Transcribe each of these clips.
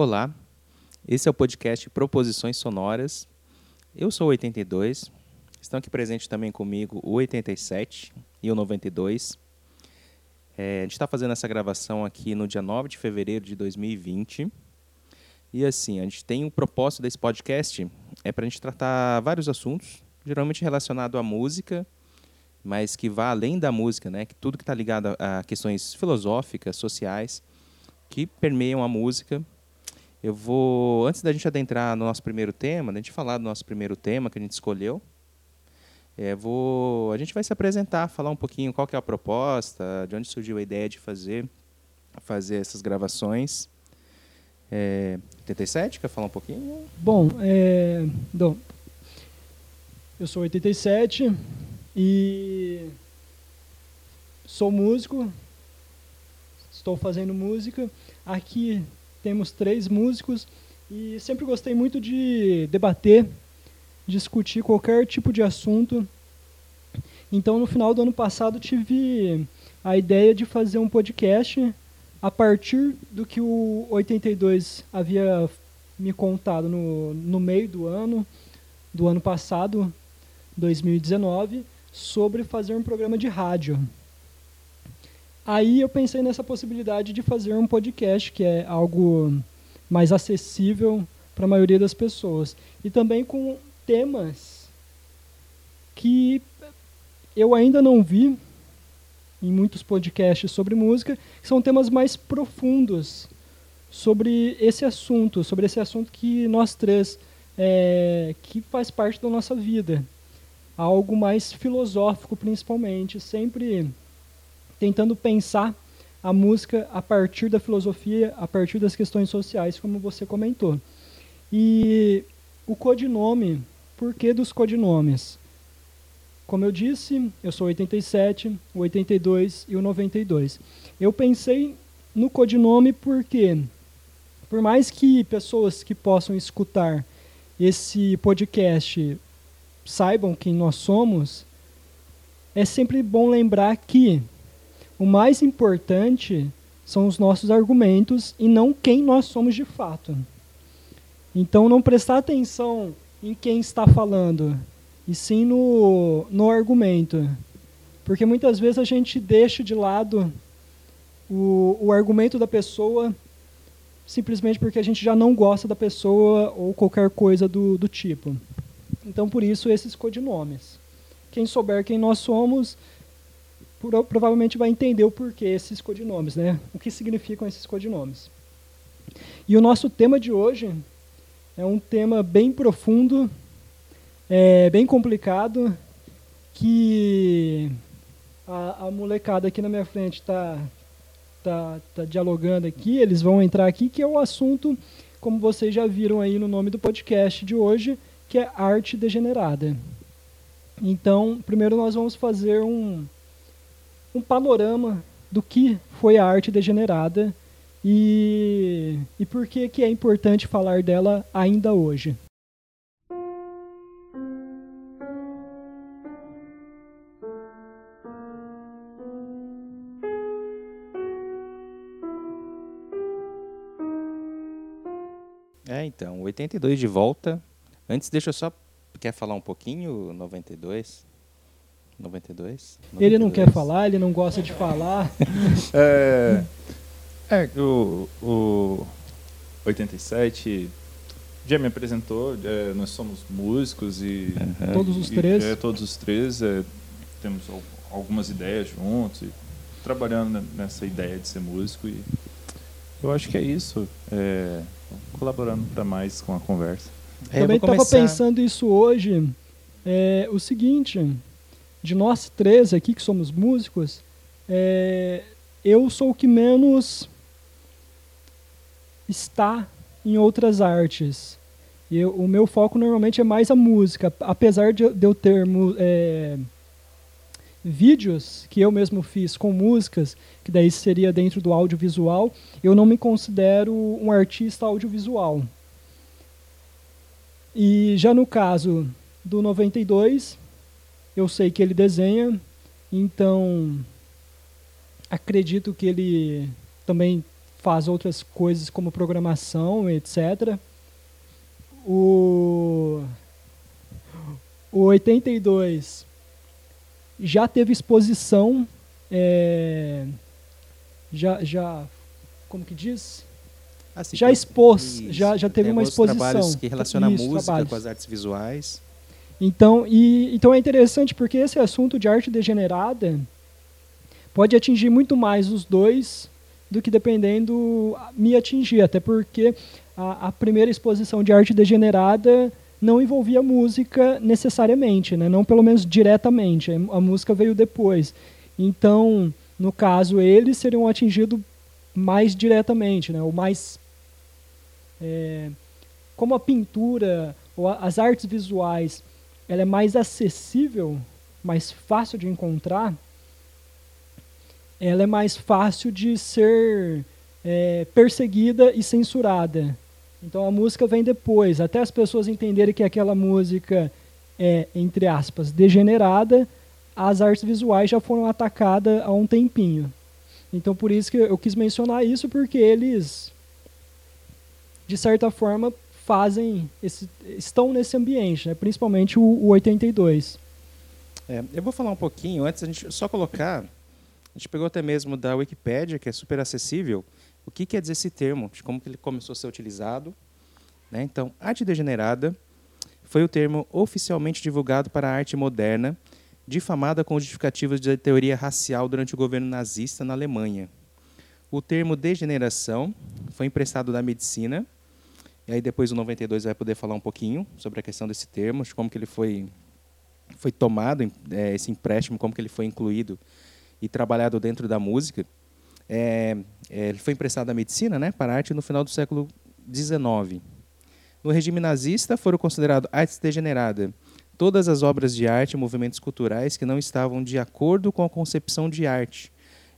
Olá, esse é o podcast Proposições Sonoras. Eu sou o 82, estão aqui presentes também comigo o 87 e o 92. É, a gente está fazendo essa gravação aqui no dia 9 de fevereiro de 2020. E assim, a gente tem o propósito desse podcast é para a gente tratar vários assuntos, geralmente relacionado à música, mas que vá além da música, né? Que tudo que está ligado a questões filosóficas, sociais, que permeiam a música eu vou, antes da gente adentrar no nosso primeiro tema, da gente falar do nosso primeiro tema que a gente escolheu, é, vou, a gente vai se apresentar, falar um pouquinho qual que é a proposta, de onde surgiu a ideia de fazer, fazer essas gravações. É, 87, quer falar um pouquinho? Bom, é, eu sou 87 e sou músico, estou fazendo música. Aqui temos três músicos e sempre gostei muito de debater, discutir qualquer tipo de assunto. Então, no final do ano passado, tive a ideia de fazer um podcast a partir do que o 82 havia me contado no, no meio do ano, do ano passado, 2019, sobre fazer um programa de rádio. Aí eu pensei nessa possibilidade de fazer um podcast, que é algo mais acessível para a maioria das pessoas. E também com temas que eu ainda não vi em muitos podcasts sobre música, que são temas mais profundos sobre esse assunto, sobre esse assunto que nós três, é, que faz parte da nossa vida. Algo mais filosófico, principalmente, sempre tentando pensar a música a partir da filosofia, a partir das questões sociais, como você comentou. E o codinome, por que dos codinomes? Como eu disse, eu sou 87, o 82 e o 92. Eu pensei no codinome porque, por mais que pessoas que possam escutar esse podcast saibam quem nós somos, é sempre bom lembrar que o mais importante são os nossos argumentos e não quem nós somos de fato. Então, não prestar atenção em quem está falando, e sim no, no argumento. Porque muitas vezes a gente deixa de lado o, o argumento da pessoa simplesmente porque a gente já não gosta da pessoa ou qualquer coisa do, do tipo. Então, por isso, esses codinomes. Quem souber quem nós somos provavelmente vai entender o porquê esses codinomes, né? O que significam esses codinomes. E o nosso tema de hoje é um tema bem profundo, é, bem complicado, que a, a molecada aqui na minha frente está tá, tá dialogando aqui, eles vão entrar aqui, que é o assunto, como vocês já viram aí no nome do podcast de hoje, que é arte degenerada. Então, primeiro nós vamos fazer um, um panorama do que foi a arte degenerada e, e por que, que é importante falar dela ainda hoje. É, então, 82 de volta. Antes, deixa eu só. Quer falar um pouquinho, 92? 92, 92. Ele não quer falar, ele não gosta de falar. é, é o, o 87 já me apresentou, é, nós somos músicos e. Uhum. Todos os três? E, é, todos os três. É, temos algumas ideias juntos e trabalhando nessa ideia de ser músico. E eu acho que é isso. É, colaborando para mais com a conversa. É, Também estava começar... pensando isso hoje. É, o seguinte, de nós três aqui que somos músicos, é, eu sou o que menos está em outras artes. Eu, o meu foco normalmente é mais a música, apesar de, de eu ter é, vídeos que eu mesmo fiz com músicas, que daí seria dentro do audiovisual, eu não me considero um artista audiovisual. E já no caso do 92, eu sei que ele desenha, então acredito que ele também faz outras coisas como programação, etc. O, o 82 já teve exposição, é, já, já, como que diz? Assim, já expôs, isso, já, já teve uma exposição. trabalhos que relacionam a música trabalhos. com as artes visuais. Então, e, então é interessante porque esse assunto de arte degenerada pode atingir muito mais os dois do que dependendo me atingir, até porque a, a primeira exposição de arte degenerada não envolvia música necessariamente, né? não pelo menos diretamente, a música veio depois. Então, no caso, eles seriam atingidos mais diretamente, né? ou mais é, como a pintura ou a- as artes visuais ela é mais acessível, mais fácil de encontrar, ela é mais fácil de ser é, perseguida e censurada. Então a música vem depois, até as pessoas entenderem que aquela música é, entre aspas, degenerada, as artes visuais já foram atacadas há um tempinho. Então por isso que eu quis mencionar isso, porque eles, de certa forma, fazem esse, estão nesse ambiente, né? principalmente o, o 82. É, eu vou falar um pouquinho, antes a gente só colocar, a gente pegou até mesmo da Wikipédia, que é super acessível, o que quer dizer esse termo, como que ele começou a ser utilizado. Né? Então, arte degenerada foi o termo oficialmente divulgado para a arte moderna, difamada com justificativas de teoria racial durante o governo nazista na Alemanha. O termo degeneração foi emprestado da medicina, e aí depois o 92 vai poder falar um pouquinho sobre a questão desse termo, de como que ele foi foi tomado é, esse empréstimo, como que ele foi incluído e trabalhado dentro da música. É, é, ele foi emprestado da medicina, né, para a arte no final do século XIX. No regime nazista foram considerados artes degeneradas todas as obras de arte e movimentos culturais que não estavam de acordo com a concepção de arte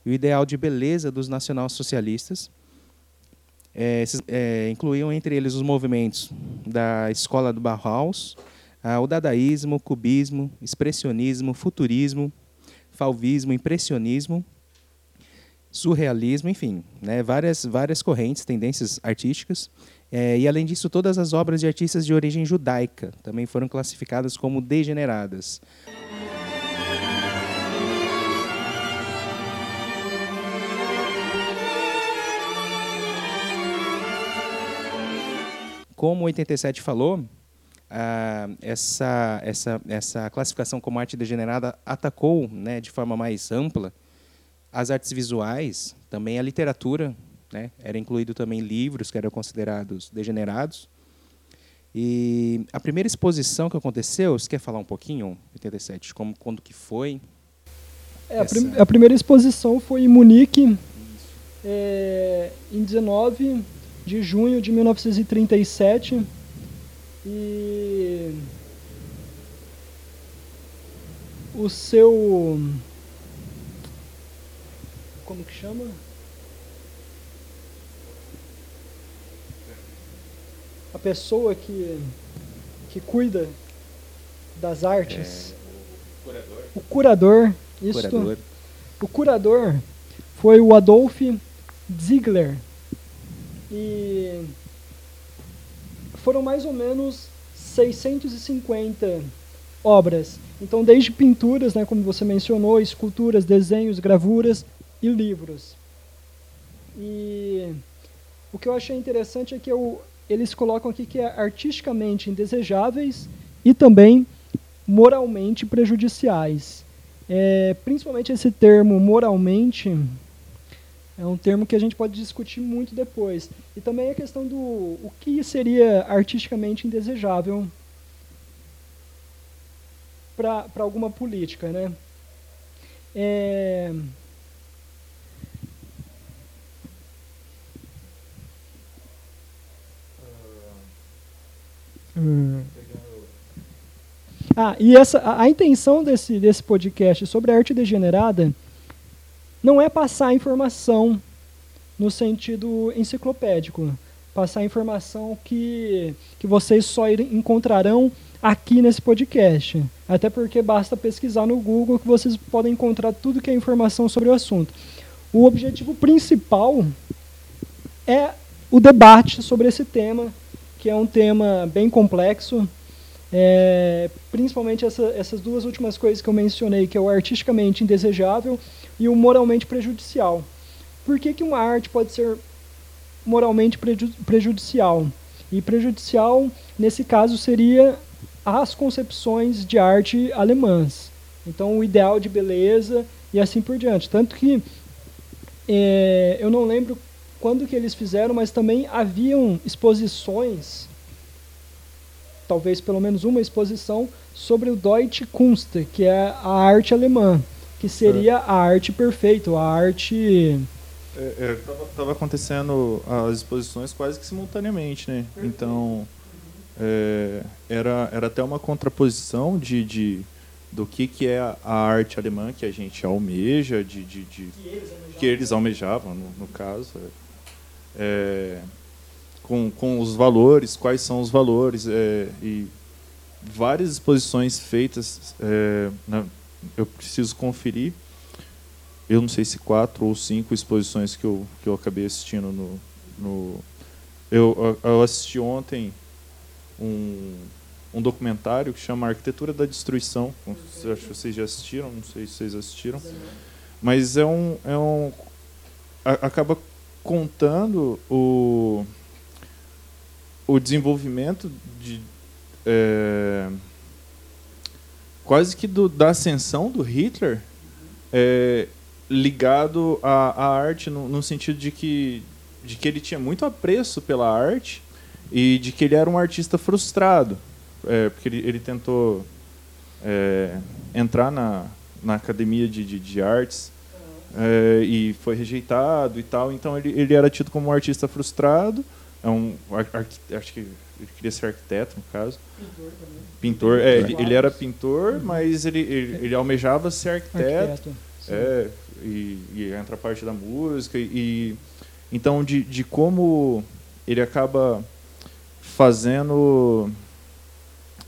e o ideal de beleza dos nacionalsocialistas. É, esses, é, incluíam entre eles os movimentos da escola do Bauhaus, ah, o dadaísmo, cubismo, expressionismo, futurismo, fauvismo, impressionismo, surrealismo, enfim, né, várias, várias correntes, tendências artísticas. É, e, além disso, todas as obras de artistas de origem judaica também foram classificadas como degeneradas. Como o 87 falou, ah, essa, essa, essa classificação como arte degenerada atacou né, de forma mais ampla as artes visuais, também a literatura, né, era incluído também livros que eram considerados degenerados. E a primeira exposição que aconteceu, você quer falar um pouquinho, 87, como quando que foi? É, a, prim a, primeira exposição foi em Munique, é, em 19 de junho de 1937. E o seu como que chama? A pessoa que que cuida das artes. É, o curador. O curador, isso. Curador. O curador foi o Adolf Ziegler. E foram mais ou menos 650 obras. Então, desde pinturas, né, como você mencionou, esculturas, desenhos, gravuras e livros. E o que eu achei interessante é que eu, eles colocam aqui que é artisticamente indesejáveis e também moralmente prejudiciais. É, principalmente esse termo moralmente é um termo que a gente pode discutir muito depois. E também a questão do o que seria artisticamente indesejável para alguma política. Né? É... Hum. Ah, e essa, a, a intenção desse, desse podcast sobre a arte degenerada não é passar informação no sentido enciclopédico, passar informação que, que vocês só encontrarão aqui nesse podcast. Até porque basta pesquisar no Google que vocês podem encontrar tudo que é informação sobre o assunto. O objetivo principal é o debate sobre esse tema, que é um tema bem complexo, é, principalmente essa, essas duas últimas coisas que eu mencionei, que é o artisticamente indesejável e o moralmente prejudicial. Por que, que uma arte pode ser moralmente prejudicial? E prejudicial, nesse caso, seria as concepções de arte alemãs. Então, o ideal de beleza e assim por diante. Tanto que é, eu não lembro quando que eles fizeram, mas também haviam exposições talvez pelo menos uma exposição sobre o Deutsche Kunst, que é a arte alemã, que seria é. a arte perfeita, a arte estava é, é, acontecendo as exposições quase que simultaneamente, né? Então é, era era até uma contraposição de, de do que que é a, arte alemã que a gente almeja, de, de, de que, eles que, eles almejavam no, no caso. É, com, com os valores, quais são os valores, é, e várias exposições feitas, é, na, eu preciso conferir, eu não sei se quatro ou cinco exposições que eu, que eu acabei assistindo no... no eu, eu assisti ontem um, um documentário que chama Arquitetura da Destruição, acho que vocês já assistiram, não sei se vocês assistiram, mas é um, é um acaba contando o o desenvolvimento de é, quase que do, da ascensão do Hitler é, ligado à, à arte no, no, sentido de que de que ele tinha muito apreço pela arte e de que ele era um artista frustrado. É, porque ele, ele tentou é, entrar na, na academia de, de, de artes é, e foi rejeitado e tal. Então ele, ele era tido como um artista frustrado é um acho que ele queria ser arquiteto no caso. Pintor também. Pintor é ele, ele era pintor uhum. mas ele, ele, ele almejava ser arquiteto, arquiteto é e, e, entra a parte da música e, e então de, de como ele acaba fazendo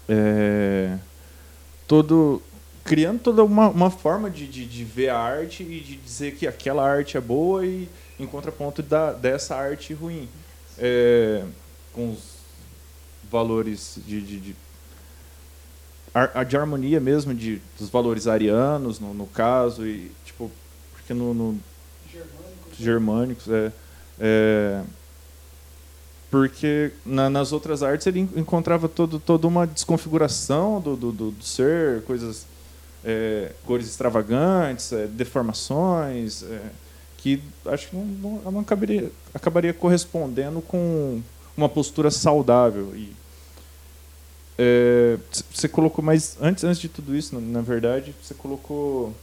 é, todo criando toda uma, uma forma de, de, de, ver a arte e de dizer que aquela arte é boa e em contraponto da, dessa arte ruim. É, com os valores de, de, de, a, de harmonia mesmo de, dos valores arianos, no, no caso, e tipo, porque no, no germânicos, germânicos é, é, porque na, nas outras artes ele encontrava todo, toda uma desconfiguração do, do, do, do ser, coisas, é, cores extravagantes, é, deformações, é, que acho que não, não, não acabaria, acabaria correspondendo com uma postura saudável. E é, você colocou, mas antes, antes de tudo isso, na, verdade, você colocou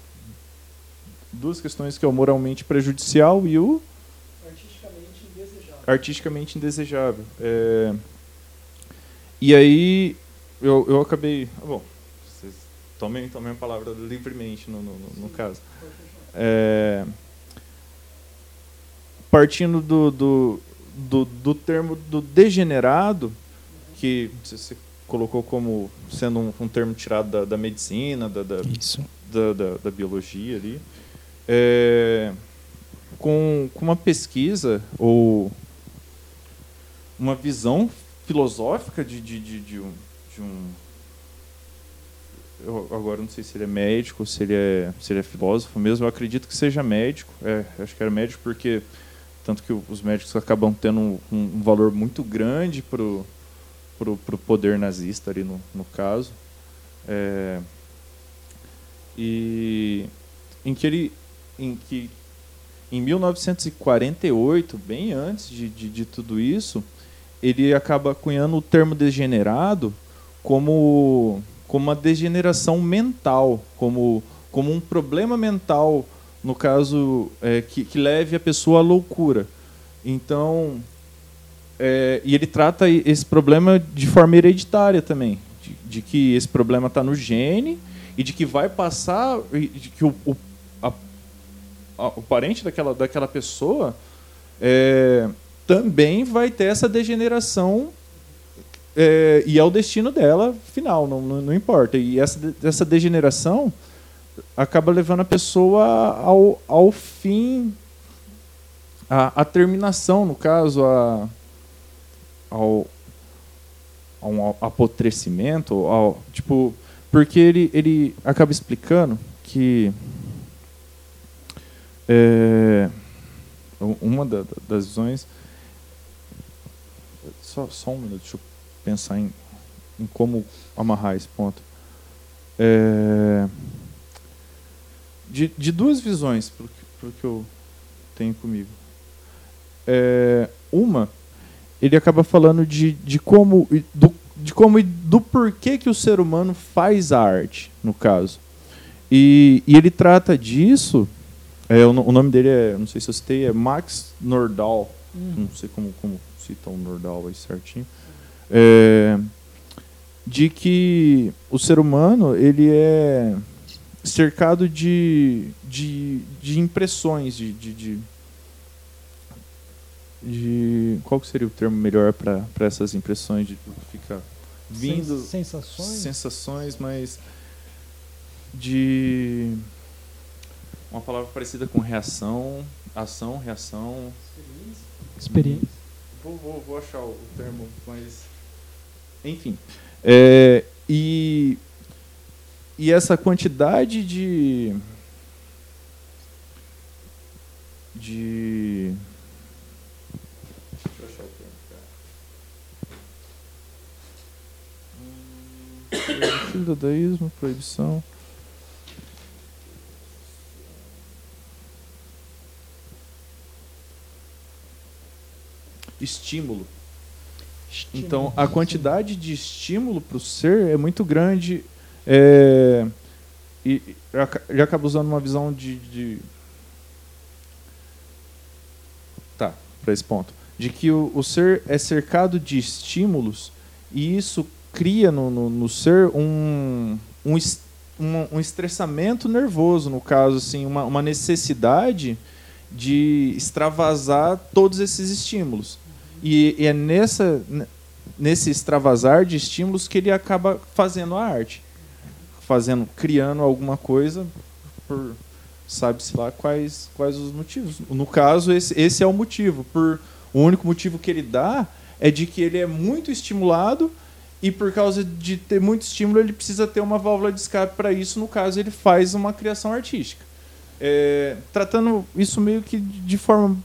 duas questões que é o moralmente prejudicial e o artisticamente indesejável. Artisticamente indesejável. É, e aí eu, eu acabei, ah, bom, vocês tomem, tomem a palavra livremente no, no, no caso. É, partindo do, do, do, do termo do degenerado, que você colocou como sendo um, um termo tirado da, da medicina, da, da, da, da, biologia ali, é, com, com uma pesquisa ou uma visão filosófica de, de, de, de um, de um eu agora não sei se ele é médico, se ele é, se ele é filósofo mesmo. Eu acredito que seja médico. É, acho que era médico porque tanto que os médicos acabam tendo um, um valor muito grande para o poder nazista ali no, no caso. É, e em que ele em que em 1948, bem antes de, de, de tudo isso, ele acaba cunhando o termo degenerado como, como uma degeneração mental, como, como um problema mental no caso, é, que, que, leve a pessoa à loucura. Então, é, e ele trata esse problema de forma hereditária também, de, de que esse problema está no gene e de que vai passar, de que o, o, a, a, o parente daquela, daquela pessoa é, também vai ter essa degeneração é, e é o destino dela final, não, não, não importa. E essa, essa degeneração acaba levando a pessoa ao, ao fim a, a terminação, no caso, a, ao, a um apotrecimento, ao, tipo, porque ele, ele acaba explicando que é, uma da, das visões. Só, só um minuto, deixa eu pensar em, em como amarrar esse ponto. É, de, de duas visões, para o que eu tenho comigo. É, uma, ele acaba falando de, de como do, de como e do porquê que o ser humano faz a arte, no caso. E, e ele trata disso. É, o, o, nome dele é, não sei se eu citei, é Max Nordal. Hum. Não sei como, como cita o Nordal aí certinho. É, de que o ser humano ele é cercado de, de, de impressões, de, de, de, de Qual seria o termo melhor para essas impressões? De fica vindo. Sensações? Sensações, mas. De. Uma palavra parecida com reação, ação, reação. Experiência. Vou, vou, vou achar o termo, mas. Enfim. É, e e essa quantidade de de Deixa eu achar o termo, cara. Dadaísmo, proibição. Estímulo. estímulo. Então, a quantidade de estímulo para o ser é muito grande é, e ele acaba usando uma visão de. de tá, para esse ponto. De que o, o, ser é cercado de estímulos e isso cria no, no, no ser um, um, um, um, estressamento nervoso, no caso, assim, uma, uma necessidade de extravasar todos esses estímulos. E, e é nessa, nesse extravasar de estímulos que ele acaba fazendo a arte fazendo, criando alguma coisa por sabe-se lá quais, quais os motivos. No caso, esse, esse é o motivo. Por, o único motivo que ele dá é de que ele é muito estimulado e por causa de ter muito estímulo, ele precisa ter uma válvula de escape para isso. No caso, ele faz uma criação artística. É, tratando isso meio que de forma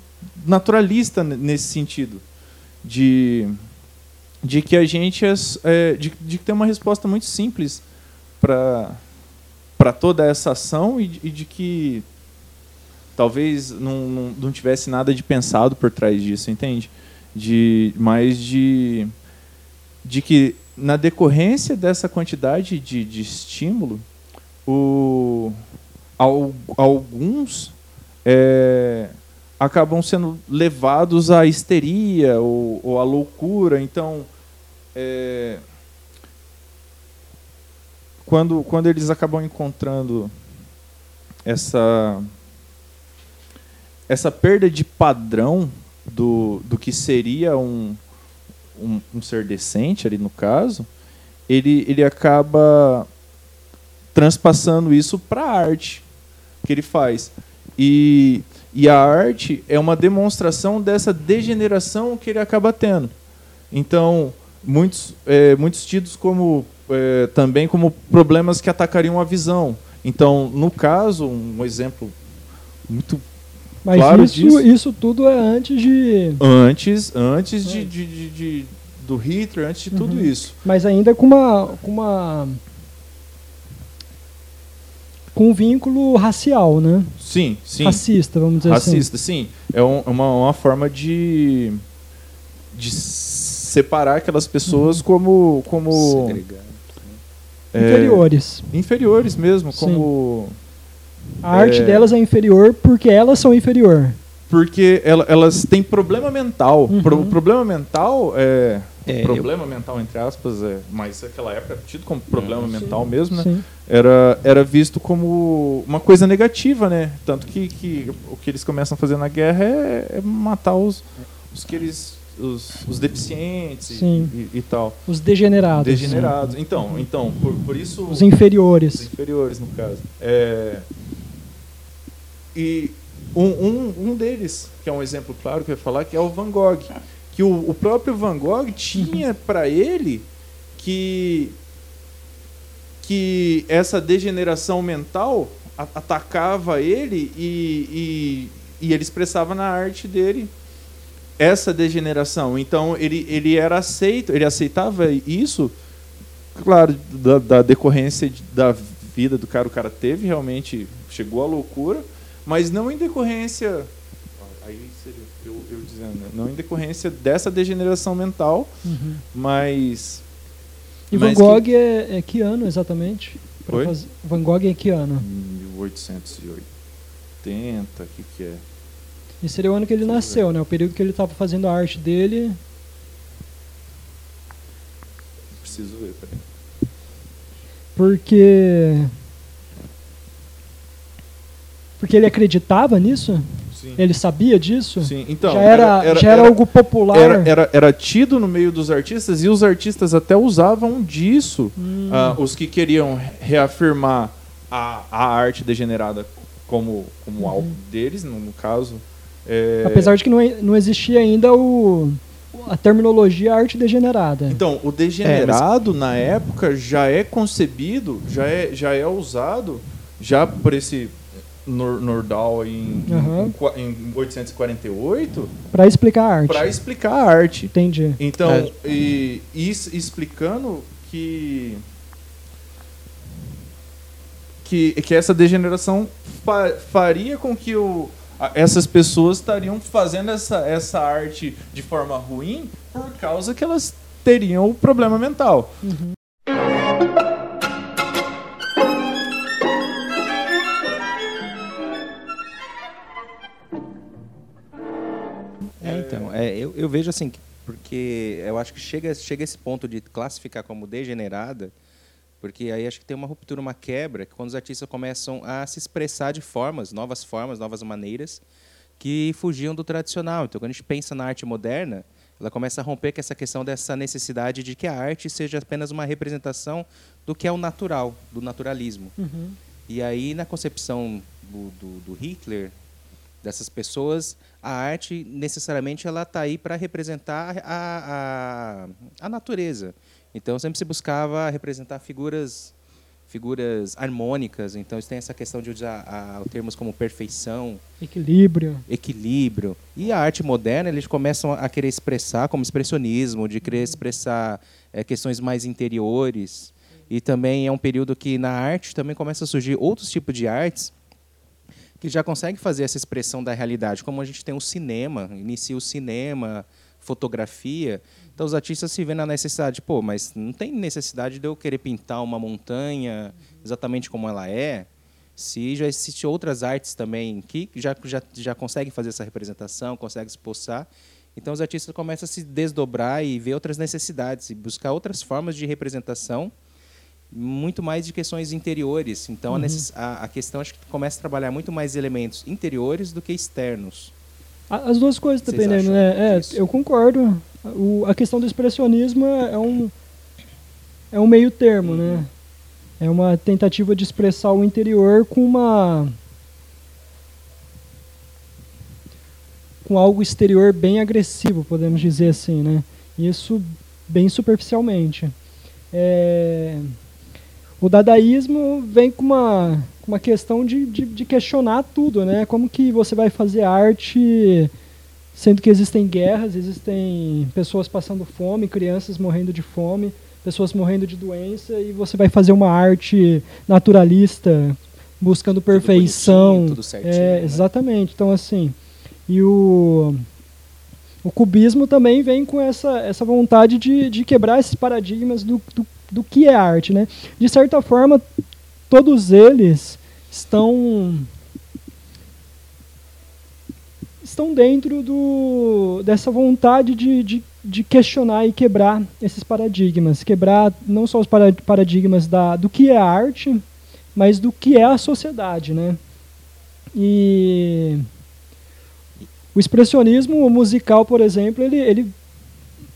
naturalista nesse sentido. De, de que a gente é, é de, de ter uma resposta muito simples para toda essa ação e, e, de que talvez não, não, não, tivesse nada de pensado por trás disso, entende? De, mas de, de que na decorrência dessa quantidade de, de estímulo, o, alguns é, acabam sendo levados à histeria ou, ou à loucura. Então, é, quando, quando eles acabam encontrando essa essa perda de padrão do, do que seria um, um, um ser decente ali no caso, ele, ele acaba transpassando isso para a arte que ele faz. E, e a arte é uma demonstração dessa degeneração que ele acaba tendo. Então, muitos, é, muitos tidos como é, também como problemas que atacariam a visão. Então, no caso, um exemplo muito Mas claro isso, disso, isso tudo é antes de. Antes, antes de, de, de, de do Hitler, antes de uhum. tudo isso. Mas ainda com uma, com uma com um vínculo racial, né? Sim, sim. Racista, vamos dizer Racista, assim. Racista, sim. É um, uma, uma forma de, de separar aquelas pessoas uhum. como como Segregar. É, inferiores. Inferiores mesmo, Sim. como. A arte é, delas é inferior porque elas são inferior. Porque ela, elas têm problema mental. Uhum. Pro, problema mental é. É, problema eu... mental, entre aspas, é, mas naquela época era tido como problema uhum. mental sim, mesmo, né? Era, era visto como uma coisa negativa, né? Tanto que, que o que eles começam a fazer na guerra é, é matar os, os que eles os, os deficientes e, e, e, tal. Os degenerados. Degenerados. Sim. Então, então por, por isso. Os inferiores. Os inferiores, no caso. É, e Um, um, um deles, que é um exemplo claro que eu ia falar, que é o Van Gogh. Que o, o próprio Van Gogh tinha para ele que, que essa degeneração mental atacava ele e, e, e ele expressava na arte dele essa degeneração. Então ele, ele era aceito, ele aceitava isso, claro, da, da decorrência da vida do cara, o cara teve realmente, chegou à loucura, mas não em decorrência. Aí seria eu, eu dizendo, né? não em decorrência dessa degeneração mental, Uhum. mas. E Van Gogh que- é, é que ano exatamente? Fazer- Van Gogh é que ano? 1880, o que, que é? E seria o ano que ele nasceu, né? O período que ele estava fazendo a arte dele. Preciso ver, peraí. Porque. Porque ele acreditava nisso? Sim. Ele sabia disso? Sim, então. já era, já era, algo popular. era, era, era tido no meio dos artistas e os artistas até usavam disso. Hum, Ah, os que queriam reafirmar a, a arte degenerada como, como Uhum. algo deles, no, no caso. é, Apesar de que não, não existia ainda o, a terminologia arte degenerada. Então, o degenerado na época já é concebido, já é, já é usado, já por esse Nor- Nordal em, Aham. em, em 848, Para explicar a arte. para explicar a arte. Entendi. Então, É. e, es- explicando que, que que essa degeneração fa- faria com que o, a- essas pessoas estariam fazendo essa, essa arte de forma ruim por causa que elas teriam o problema mental. Uhum. É, eu, eu vejo assim, que- porque eu acho que chega, chega esse ponto de classificar como degenerada, porque aí acho que tem uma ruptura, uma quebra, que quando os artistas começam a se expressar de formas, novas formas, novas maneiras, que fugiam do tradicional. Então, quando a gente pensa na arte moderna, ela começa a romper com essa questão dessa necessidade de que a arte seja apenas uma representação do que é o natural, do naturalismo. Uhum. E aí, na concepção do, do, do Hitler, dessas pessoas, a arte necessariamente ela está aí para representar a, a, a natureza. Então, sempre se buscava representar figuras figuras harmônicas. Então, isso tem essa questão de usar a, termos como perfeição, Equilíbrio. equilíbrio. E a arte moderna, eles começam a querer expressar, como expressionismo, de querer expressar eh, questões mais interiores. E também é um período que na arte também começa a surgir outros tipos de artes que já conseguem fazer essa expressão da realidade. Como a gente tem o cinema, inicia o cinema, fotografia. Então os artistas se veem na necessidade, pô, mas não tem necessidade de eu querer pintar uma montanha exatamente como ela é, se já existem outras artes também que já, já, já conseguem fazer essa representação, conseguem expulsar. Então os artistas começam a se desdobrar e ver outras necessidades e buscar outras formas de representação, muito mais de questões interiores. Então a, Uhum. a, a questão acho que começa a trabalhar muito mais elementos interiores do que externos. As duas coisas, Vocês dependendo, acham né? É, eu concordo. O- a questão do expressionismo é é um, é um meio termo, Uhum. né? É uma tentativa de expressar o interior com uma. com algo exterior bem agressivo, podemos dizer assim, né? Isso bem superficialmente. É, o dadaísmo vem com uma, uma questão de, de, de questionar tudo, né? Como que você vai fazer arte sendo que existem guerras, existem pessoas passando fome, crianças morrendo de fome, pessoas morrendo de doença, e você vai fazer uma arte naturalista, buscando perfeição. bonitinho, tudo certinho, é, né? exatamente. Então, assim, e o, o cubismo também vem com essa, essa vontade de, de quebrar esses paradigmas do, do, do que é arte, né? De certa forma, todos eles estão estão dentro do, dessa vontade de, de, de questionar e quebrar esses paradigmas. Quebrar não só os para- paradigmas da, do que é arte, mas do que é a sociedade. Né? E o expressionismo musical, por exemplo, ele, ele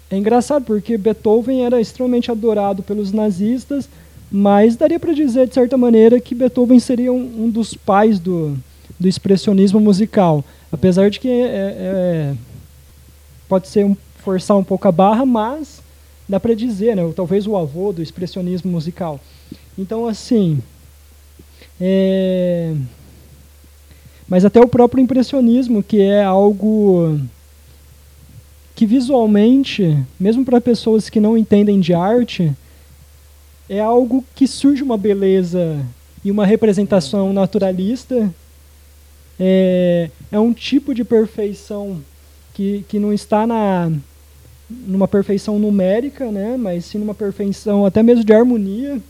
é engraçado porque Beethoven era extremamente adorado pelos nazistas, mas daria para dizer de certa maneira que Beethoven seria um, um dos pais do, do expressionismo musical. Apesar de que é, é, é pode ser um, forçar um pouco a barra, mas dá para dizer, né? talvez o avô do expressionismo musical. Então, assim, é... mas até o próprio impressionismo, que é algo que visualmente, mesmo para pessoas que não entendem de arte, é algo que surge uma beleza e uma representação naturalista. É, é um tipo de perfeição que, que não está na numa perfeição numérica, né, mas sim numa perfeição até mesmo de harmonia.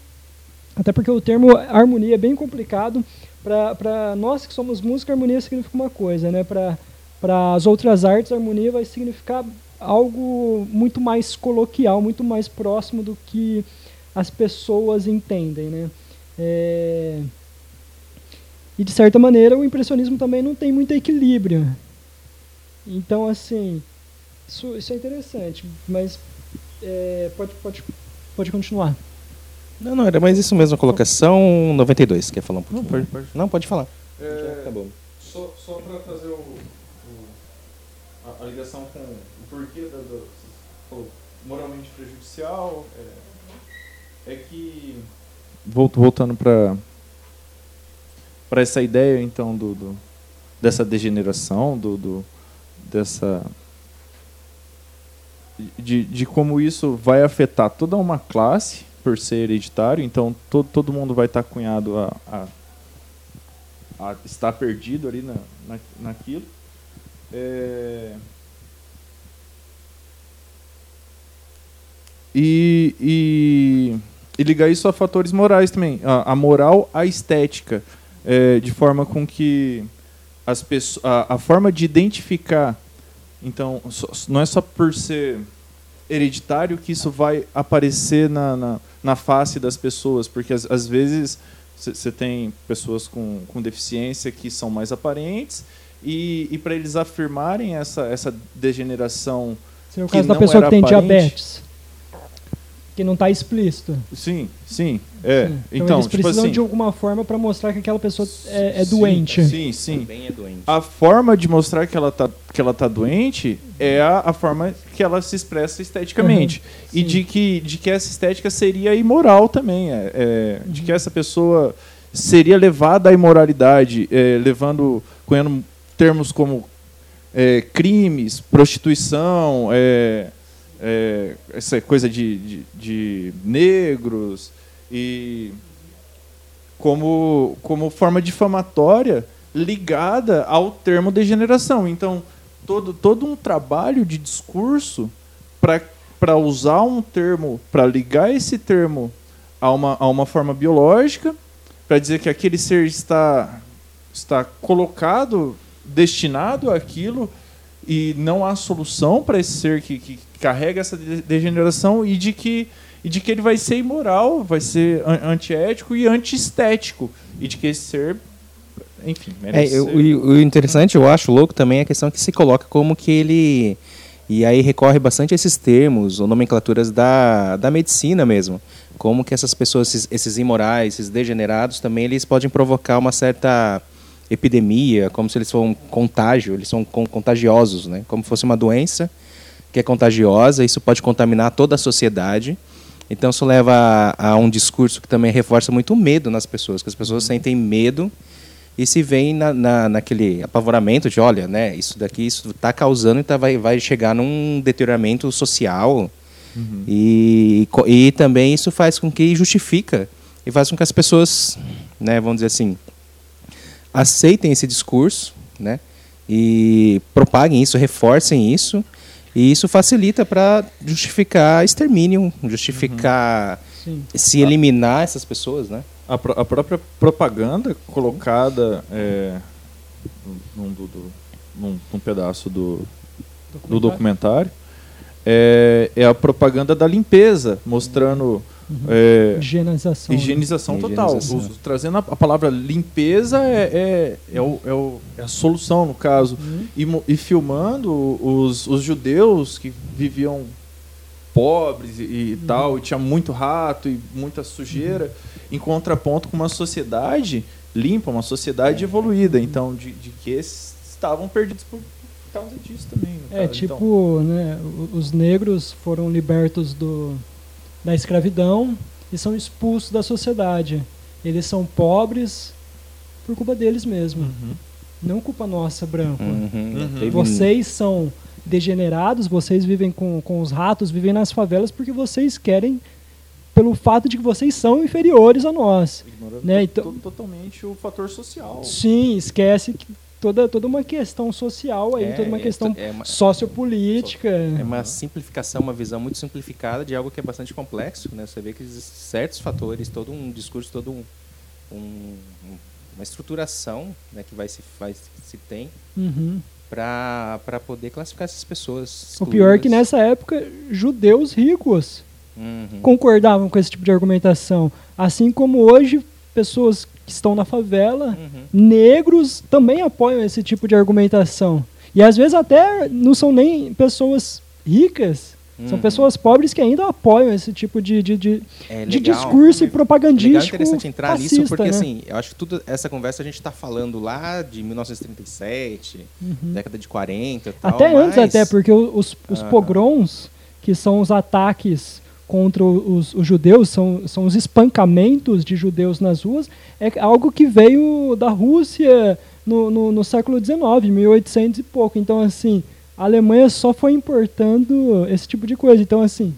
Até porque o termo harmonia é bem complicado. Para nós que somos músicos, harmonia significa uma coisa. Né? Para as outras artes, harmonia vai significar algo muito mais coloquial, muito mais próximo do que as pessoas entendem. Né? É... E, de certa maneira, o impressionismo também não tem muito equilíbrio. Então, assim, isso, isso é interessante, mas é, pode, pode, pode continuar. Não, não, era mais isso mesmo, a colocação 92. Quer falar um pouquinho? Não, pode, pode. Não, pode falar. É, acabou. Só, só para fazer o, a, a, ligação com o porquê da, do, moralmente prejudicial, é, é que. Voltando para para essa ideia então do, do, dessa degeneração do, do dessa de, de como isso vai afetar toda uma classe por ser hereditário, então todo, todo mundo vai estar cunhado a, a, a estar perdido ali na, na, naquilo. É... E, e, e, ligar isso a fatores morais também, a, a moral à estética, é, de forma com que as pessoas, a, a forma de identificar, então, não é só por ser hereditário que isso vai aparecer na, na, na face das pessoas, porque às, às vezes você tem pessoas com, com deficiência que são mais aparentes e, e para eles afirmarem essa, essa degeneração. Seria o caso da pessoa que tem aparente, diabetes que não está explícito. Sim, sim. É. Sim. Então, então, eles tipo precisam assim, de alguma forma para mostrar que aquela pessoa é, é doente. Sim, sim. É doente. A forma de mostrar que ela está que ela tá doente é a, a forma que ela se expressa esteticamente uhum, e de que de que essa estética seria imoral também, é, é uhum. de que essa pessoa seria levada à imoralidade, é, levando cunhando termos como é, crimes, prostituição, é, é, essa coisa de, de, de, negros e como, como forma difamatória ligada ao termo degeneração. Então, todo, todo um trabalho de discurso para usar um termo, para ligar esse termo a uma, a uma forma biológica, para dizer que aquele ser está, está colocado, destinado àquilo, e não há solução para esse ser que, que carrega essa degeneração e de que e de que ele vai ser imoral, vai ser antiético e antiestético e de que esse ser enfim, merece é, o, o interessante, eu acho louco também é a questão que se coloca como que ele e aí recorre bastante a esses termos ou nomenclaturas da, da medicina mesmo. Como que essas pessoas, esses, esses imorais, esses degenerados, também eles podem provocar uma certa epidemia, como se eles fossem um contágio, eles são contagiosos, né? como se fosse uma doença que é contagiosa, isso pode contaminar toda a sociedade. Então isso leva a, a um discurso que também reforça muito o medo nas pessoas, que as pessoas sentem medo e se veem na, na, naquele apavoramento de, olha, né, isso daqui isso está causando e tá, vai, vai chegar num deterioramento social. Uhum. E, e também isso faz com que justifica e faz com que as pessoas, né, vamos dizer assim, aceitem esse discurso, né, e propaguem isso, reforcem isso e isso facilita para justificar extermínio, justificar uhum. se eliminar essas pessoas, né? A, a própria propaganda colocada é, num, do, do, num, num, pedaço do documentário, do documentário é, é, a propaganda da limpeza, mostrando uhum. É, higienização, higienização né? total. Higienização. trazendo a, a, palavra limpeza é, é, é, o, é, o, é a solução, no caso. Uhum. E, e filmando os, os judeus que viviam pobres e, e tal, e tinha muito rato e muita sujeira, uhum. em contraponto com uma sociedade limpa, uma sociedade evoluída. Então, de, de que estavam perdidos por causa disso também. É, caso. tipo, Então, né, o- os negros foram libertos do, da escravidão e são expulsos da sociedade. Eles são pobres por culpa deles mesmo. uhum. Não culpa nossa, branco. Uhum. Uhum. Vocês são degenerados, vocês vivem com, com os ratos, vivem nas favelas porque vocês querem, pelo fato de que vocês são inferiores a nós. Ignorando Né, então- to- totalmente o fator social. Sim, esquece que toda, toda uma questão social aí, É, toda uma é questão é uma- sociopolítica. É uma simplificação, uma visão muito simplificada de algo que é bastante complexo, né? Você vê que existem certos fatores, todo um discurso, todo um, um- uma estruturação, né, que vai se faz se tem Uhum. para para poder classificar essas pessoas. O pior é que excluídas. nessa época, judeus ricos Uhum. concordavam com esse tipo de argumentação. Assim como hoje, pessoas que estão na favela, Uhum. negros também apoiam esse tipo de argumentação. E às vezes até não são nem pessoas ricas, são Uhum. pessoas pobres que ainda apoiam esse tipo de, de, de, É de discurso e Legal propagandístico interessante entrar fascista, nisso, porque né? assim, eu acho que tudo essa conversa a gente está falando lá de 1937, Uhum. década de 40 e tal. Até antes, mas- até, porque os, os pogroms, que são os ataques contra os, os judeus, são, são os espancamentos de judeus nas ruas, é algo que veio da Rússia no, no, no século XIX, 1800 e pouco. Então, assim, a Alemanha só foi importando esse tipo de coisa. Então, assim,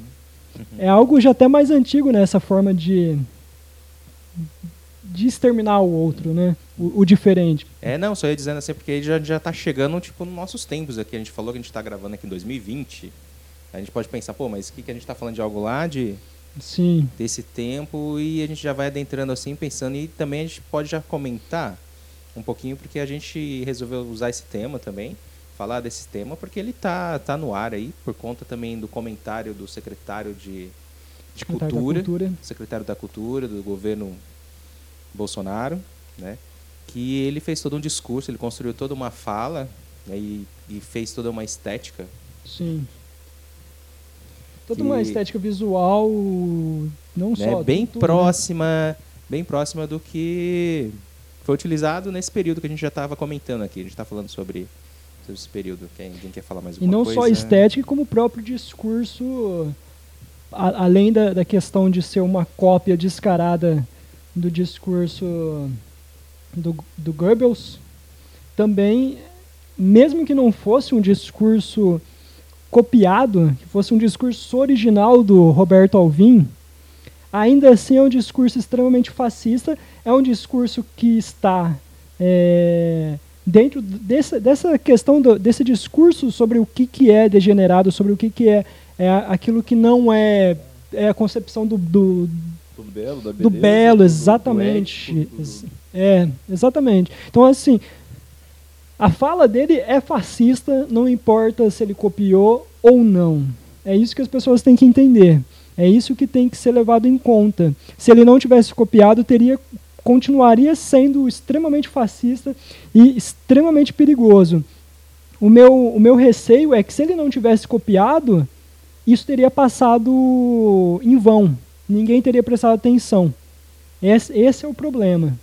é algo já até mais antigo, né, essa forma de, de exterminar o outro, né, o, o diferente. É, não, só ia dizendo assim, porque aí já, já tá chegando, tipo, nos nossos tempos aqui. A gente falou que a gente tá gravando aqui em 2020. A gente pode pensar, pô, mas o que, que a gente tá falando de algo lá de Sim. desse tempo e a gente já vai adentrando assim, pensando e também a gente pode já comentar um pouquinho porque a gente resolveu usar esse tema também, falar desse tema porque ele tá tá no ar aí por conta também do comentário do secretário de, de Secretário da cultura, Cultura. secretário da cultura do governo Bolsonaro, né? Que ele fez todo um discurso, ele construiu toda uma fala né, e, e fez toda uma estética Sim. Toda uma estética visual, não né, só. bem tudo, né? próxima, bem próxima do que foi utilizado nesse período que a gente já estava comentando aqui. A gente está falando sobre, sobre esse período. Quem, alguém quer falar mais E alguma não coisa? só a estética, como o próprio discurso, a- além da, da questão de ser uma cópia descarada do discurso do, do Goebbels, também, mesmo que não fosse um discurso copiado, que fosse um discurso original do Roberto Alvim, ainda assim é um discurso extremamente fascista, é um discurso que está é, dentro dessa, dessa questão do- desse discurso sobre o que, que é degenerado, sobre o que, que é, é aquilo que não é, é a concepção do, do, Do belo, da beleza. do belo, do- do exatamente. ético, do- É, exatamente. Então, assim, a fala dele é fascista, não importa se ele copiou ou não. É isso que as pessoas têm que entender. É isso que tem que ser levado em conta. Se ele não tivesse copiado, teria continuaria sendo extremamente fascista e extremamente perigoso. O meu, o meu receio é que se ele não tivesse copiado, isso teria passado em vão. Ninguém teria prestado atenção. Esse, esse é o problema.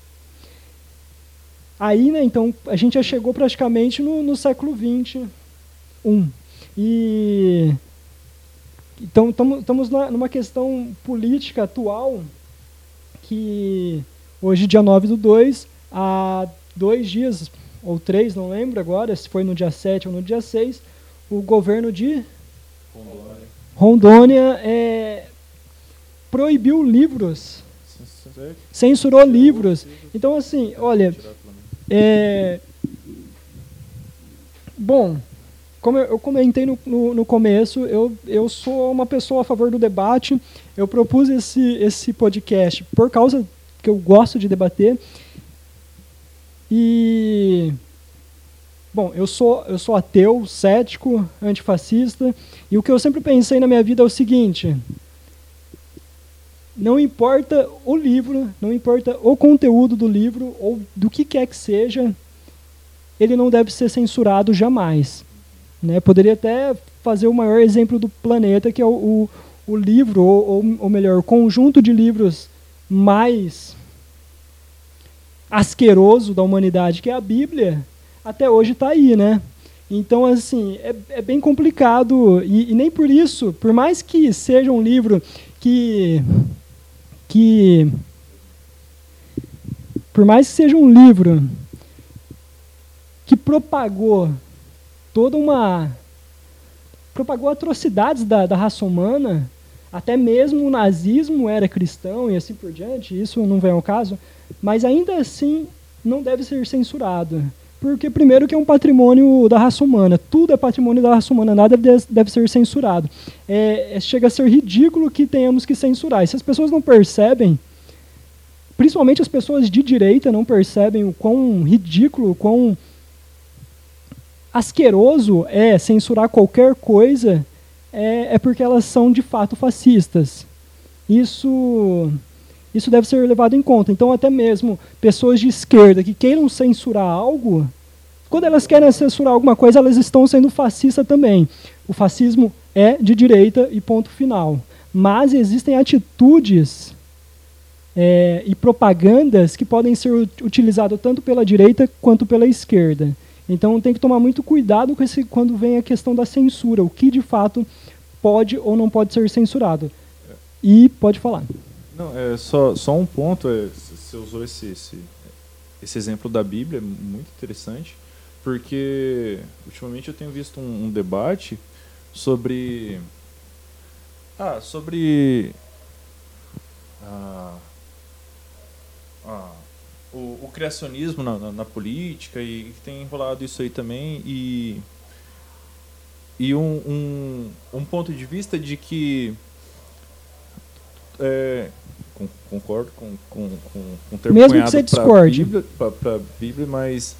Aí, né, então, a gente já chegou praticamente no, no século XXI. E. Então, estamos numa questão política atual que hoje, dia 9 do 2, há dois dias, ou três, não lembro agora, se foi no dia 7 ou no dia 6, o governo de Rondônia. Rondônia é, proibiu livros, censurou livros. Então, assim, olha. É, bom, como eu, comentei no, no, no começo, eu, eu sou uma pessoa a favor do debate. Eu propus esse, esse podcast por causa que eu gosto de debater. E bom, eu sou eu sou ateu, cético, antifascista, e o que eu sempre pensei na minha vida é o seguinte: não importa o livro, não importa o conteúdo do livro ou do que quer que seja, ele não deve ser censurado jamais. Né? Poderia até fazer o maior exemplo do planeta, que é o, o, o livro, ou, ou, melhor, o conjunto de livros mais asqueroso da humanidade, que é a Bíblia, até hoje está aí, né? Então, assim, é, é bem complicado, e, e, nem por isso, por mais que seja um livro que, que. Por mais que seja um livro que propagou toda uma. propagou atrocidades da, da raça humana, até mesmo o nazismo era cristão e assim por diante, isso não vem ao caso, mas ainda assim não deve ser censurado. Porque, primeiro, que é um patrimônio da raça humana. Tudo é patrimônio da raça humana, nada deve ser censurado. É, é, chega a ser ridículo que tenhamos que censurar. E se as pessoas não percebem, principalmente as pessoas de direita não percebem o quão ridículo, o quão asqueroso é censurar qualquer coisa, é, é porque elas são de fato fascistas. Isso isso deve ser levado em conta. Então, até mesmo pessoas de esquerda que queiram censurar algo, quando elas querem censurar alguma coisa, elas estão sendo fascistas também. O fascismo é de direita e ponto final. Mas existem atitudes é, e propagandas que podem ser utilizadas tanto pela direita quanto pela esquerda. Então tem que tomar muito cuidado com esse, quando vem a questão da censura, o que de fato pode ou não pode ser censurado. E pode falar. Não, é só, só um ponto. É, você usou esse, esse, esse exemplo da Bíblia, muito interessante, porque ultimamente eu tenho visto um, um debate sobre. Ah, sobre. Ah, ah, o, o, criacionismo na, na, na política e que tem enrolado isso aí também e e um, um, um ponto de vista de que é, concordo com, com, com, com o termo Mesmo que você discorde. Para a Bíblia, mas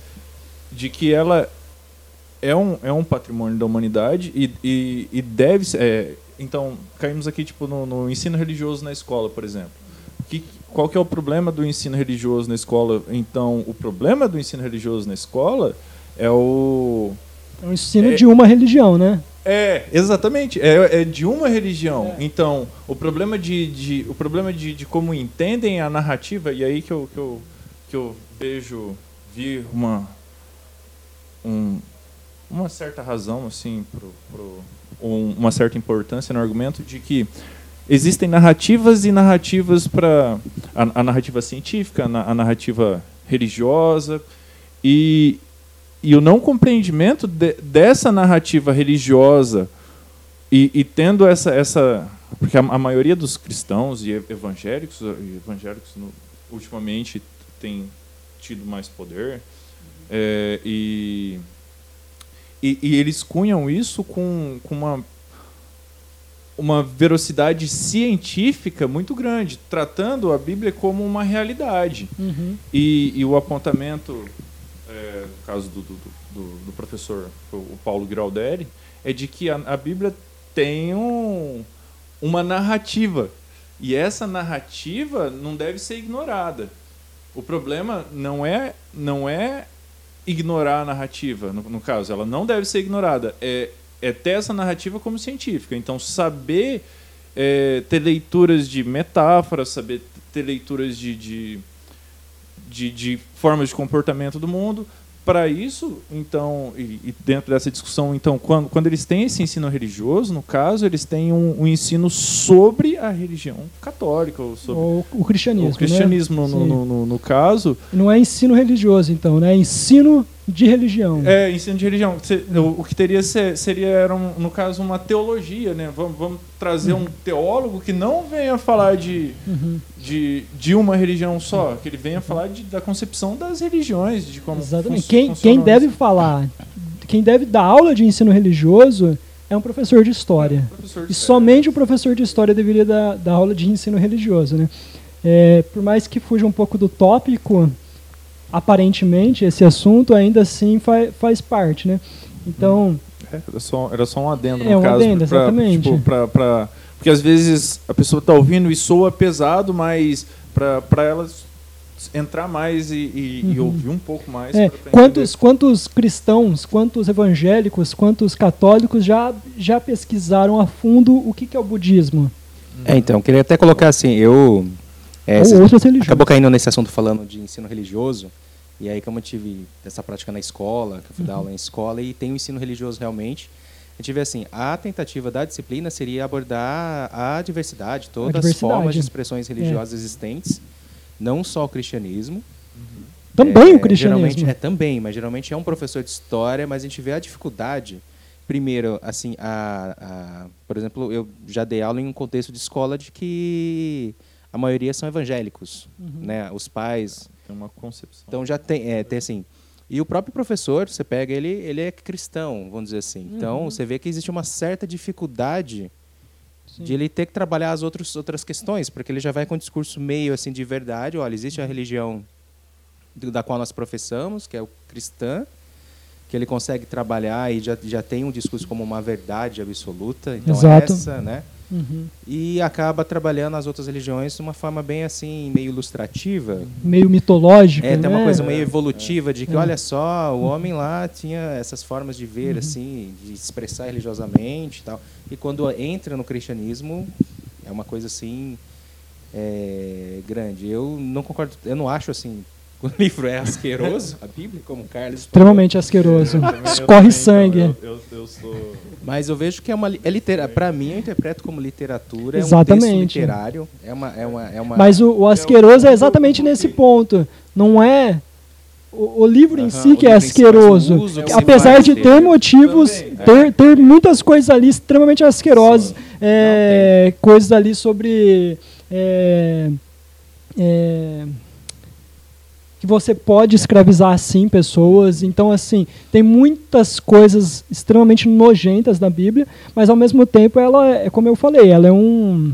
de que ela é um, é um patrimônio da humanidade e, e, e deve ser. É, então, caímos aqui tipo, no, no, ensino religioso na escola, por exemplo. Que, qual que é o problema do ensino religioso na escola? Então, o problema do ensino religioso na escola é o. É o ensino é, de uma religião, né? É, exatamente. É, é de uma religião. É. Então, o problema de, de o problema de, de, como entendem a narrativa, e aí que eu, que eu, que eu vejo vir uma, um, uma certa razão, assim, pro, pro, um, uma certa importância no argumento de que existem narrativas e narrativas para a, a, narrativa científica, a, a narrativa religiosa, e, e o não compreendimento de, dessa narrativa religiosa e, e, tendo essa essa porque a, a, maioria dos cristãos e evangélicos evangélicos no, ultimamente tem tido mais poder é, e, e, e eles cunham isso com, com uma uma velocidade científica muito grande, tratando a Bíblia como uma realidade. Uhum. E, e, o apontamento é, no caso do, do, do, do, professor o Paulo Giraldelli, é de que a, a Bíblia tem um, uma narrativa. E essa narrativa não deve ser ignorada. O problema não é, não é ignorar a narrativa, no, no caso, ela não deve ser ignorada. É, é ter essa narrativa como científica. Então, saber é, ter leituras de metáforas, saber ter leituras de, de de, de formas de comportamento do mundo. Para isso, então, e, e, dentro dessa discussão, então, quando, quando eles têm esse ensino religioso, no caso, eles têm um, um ensino sobre a religião católica. Ou sobre o, o cristianismo. O cristianismo, né? no, no, no, no, caso. Não é ensino religioso, então, né? É ensino de religião. É, ensino de religião. O que teria seria, era um, no caso, uma teologia, né? Vamos, vamos trazer uhum. um teólogo que não venha falar de, uhum. de, de uma religião só, que ele venha falar de, da concepção das religiões, de como Exatamente. Quem, quem deve falar, quem deve dar aula de ensino religioso é um professor de história. É, professor de e somente o professor de história deveria dar, dar aula de ensino religioso, né? É, por mais que fuja um pouco do tópico, aparentemente esse assunto ainda assim faz, faz parte, né? Então é, era, só, era só um adendo é, no um caso, adendo, pra, exatamente. Tipo, pra, pra, porque às vezes a pessoa está ouvindo e soa pesado, mas para elas entrar mais e, e, uhum. e, ouvir um pouco mais. É. Quantos, quantos cristãos, quantos evangélicos, quantos católicos já, já pesquisaram a fundo o que, que é o budismo? É, então, queria até colocar assim, eu É, Ou outras religiões. acabou caindo nesse assunto falando de ensino religioso. E aí, como eu tive essa prática na escola, que eu fui dar aula em escola, e tem o ensino religioso realmente, a gente vê assim, a tentativa da disciplina seria abordar a diversidade, todas as diversidade. formas de expressões religiosas existentes, não só o cristianismo. Também É, o cristianismo. É também, mas geralmente é um professor de história, mas a gente vê a dificuldade. Primeiro, assim, a, a- por exemplo, eu já dei aula em um contexto de escola de que a maioria são evangélicos, Uhum. né? Os pais, Tem uma concepção. então já tem, é, tem assim. E o próprio professor, você pega ele, ele é cristão, vamos dizer assim. Então Uhum. você vê que existe uma certa dificuldade Sim. de ele ter que trabalhar as outras outras questões, porque ele já vai com um discurso meio assim de verdade. Olha, existe a religião do- da qual nós professamos, que é o cristã, que ele consegue trabalhar e já, já tem um discurso como uma verdade absoluta. Então Exato. essa, né? Uhum. E acaba trabalhando as outras religiões de uma forma bem assim, meio ilustrativa. Meio mitológica. É, tem uma né? coisa meio evolutiva de que, É. olha só, o homem lá tinha essas formas de ver, Uhum. assim, de religiosamente religiosamente e tal. E quando entra no cristianismo, é uma coisa assim é, grande. Eu não concordo, eu não acho assim, o livro é asqueroso, a Bíblia, como o Carlos falou, Extremamente asqueroso. Eu também- eu Escorre também, sangue. então, Eu, eu, eu sou. mas eu vejo que é uma é litera, para mim eu interpreto como literatura, é um Exatamente. texto literário, é uma é uma é uma Mas o, o asqueroso é exatamente nesse ponto. Não é o, o livro em si que é asqueroso. uso que Apesar de dele. ter motivos, Também. ter, ter muitas coisas ali extremamente asquerosas. É, coisas ali sobre. é, é, que você pode escravizar sim pessoas. Então, assim, tem muitas coisas extremamente nojentas na Bíblia, mas ao mesmo tempo ela é, como eu falei, ela é um.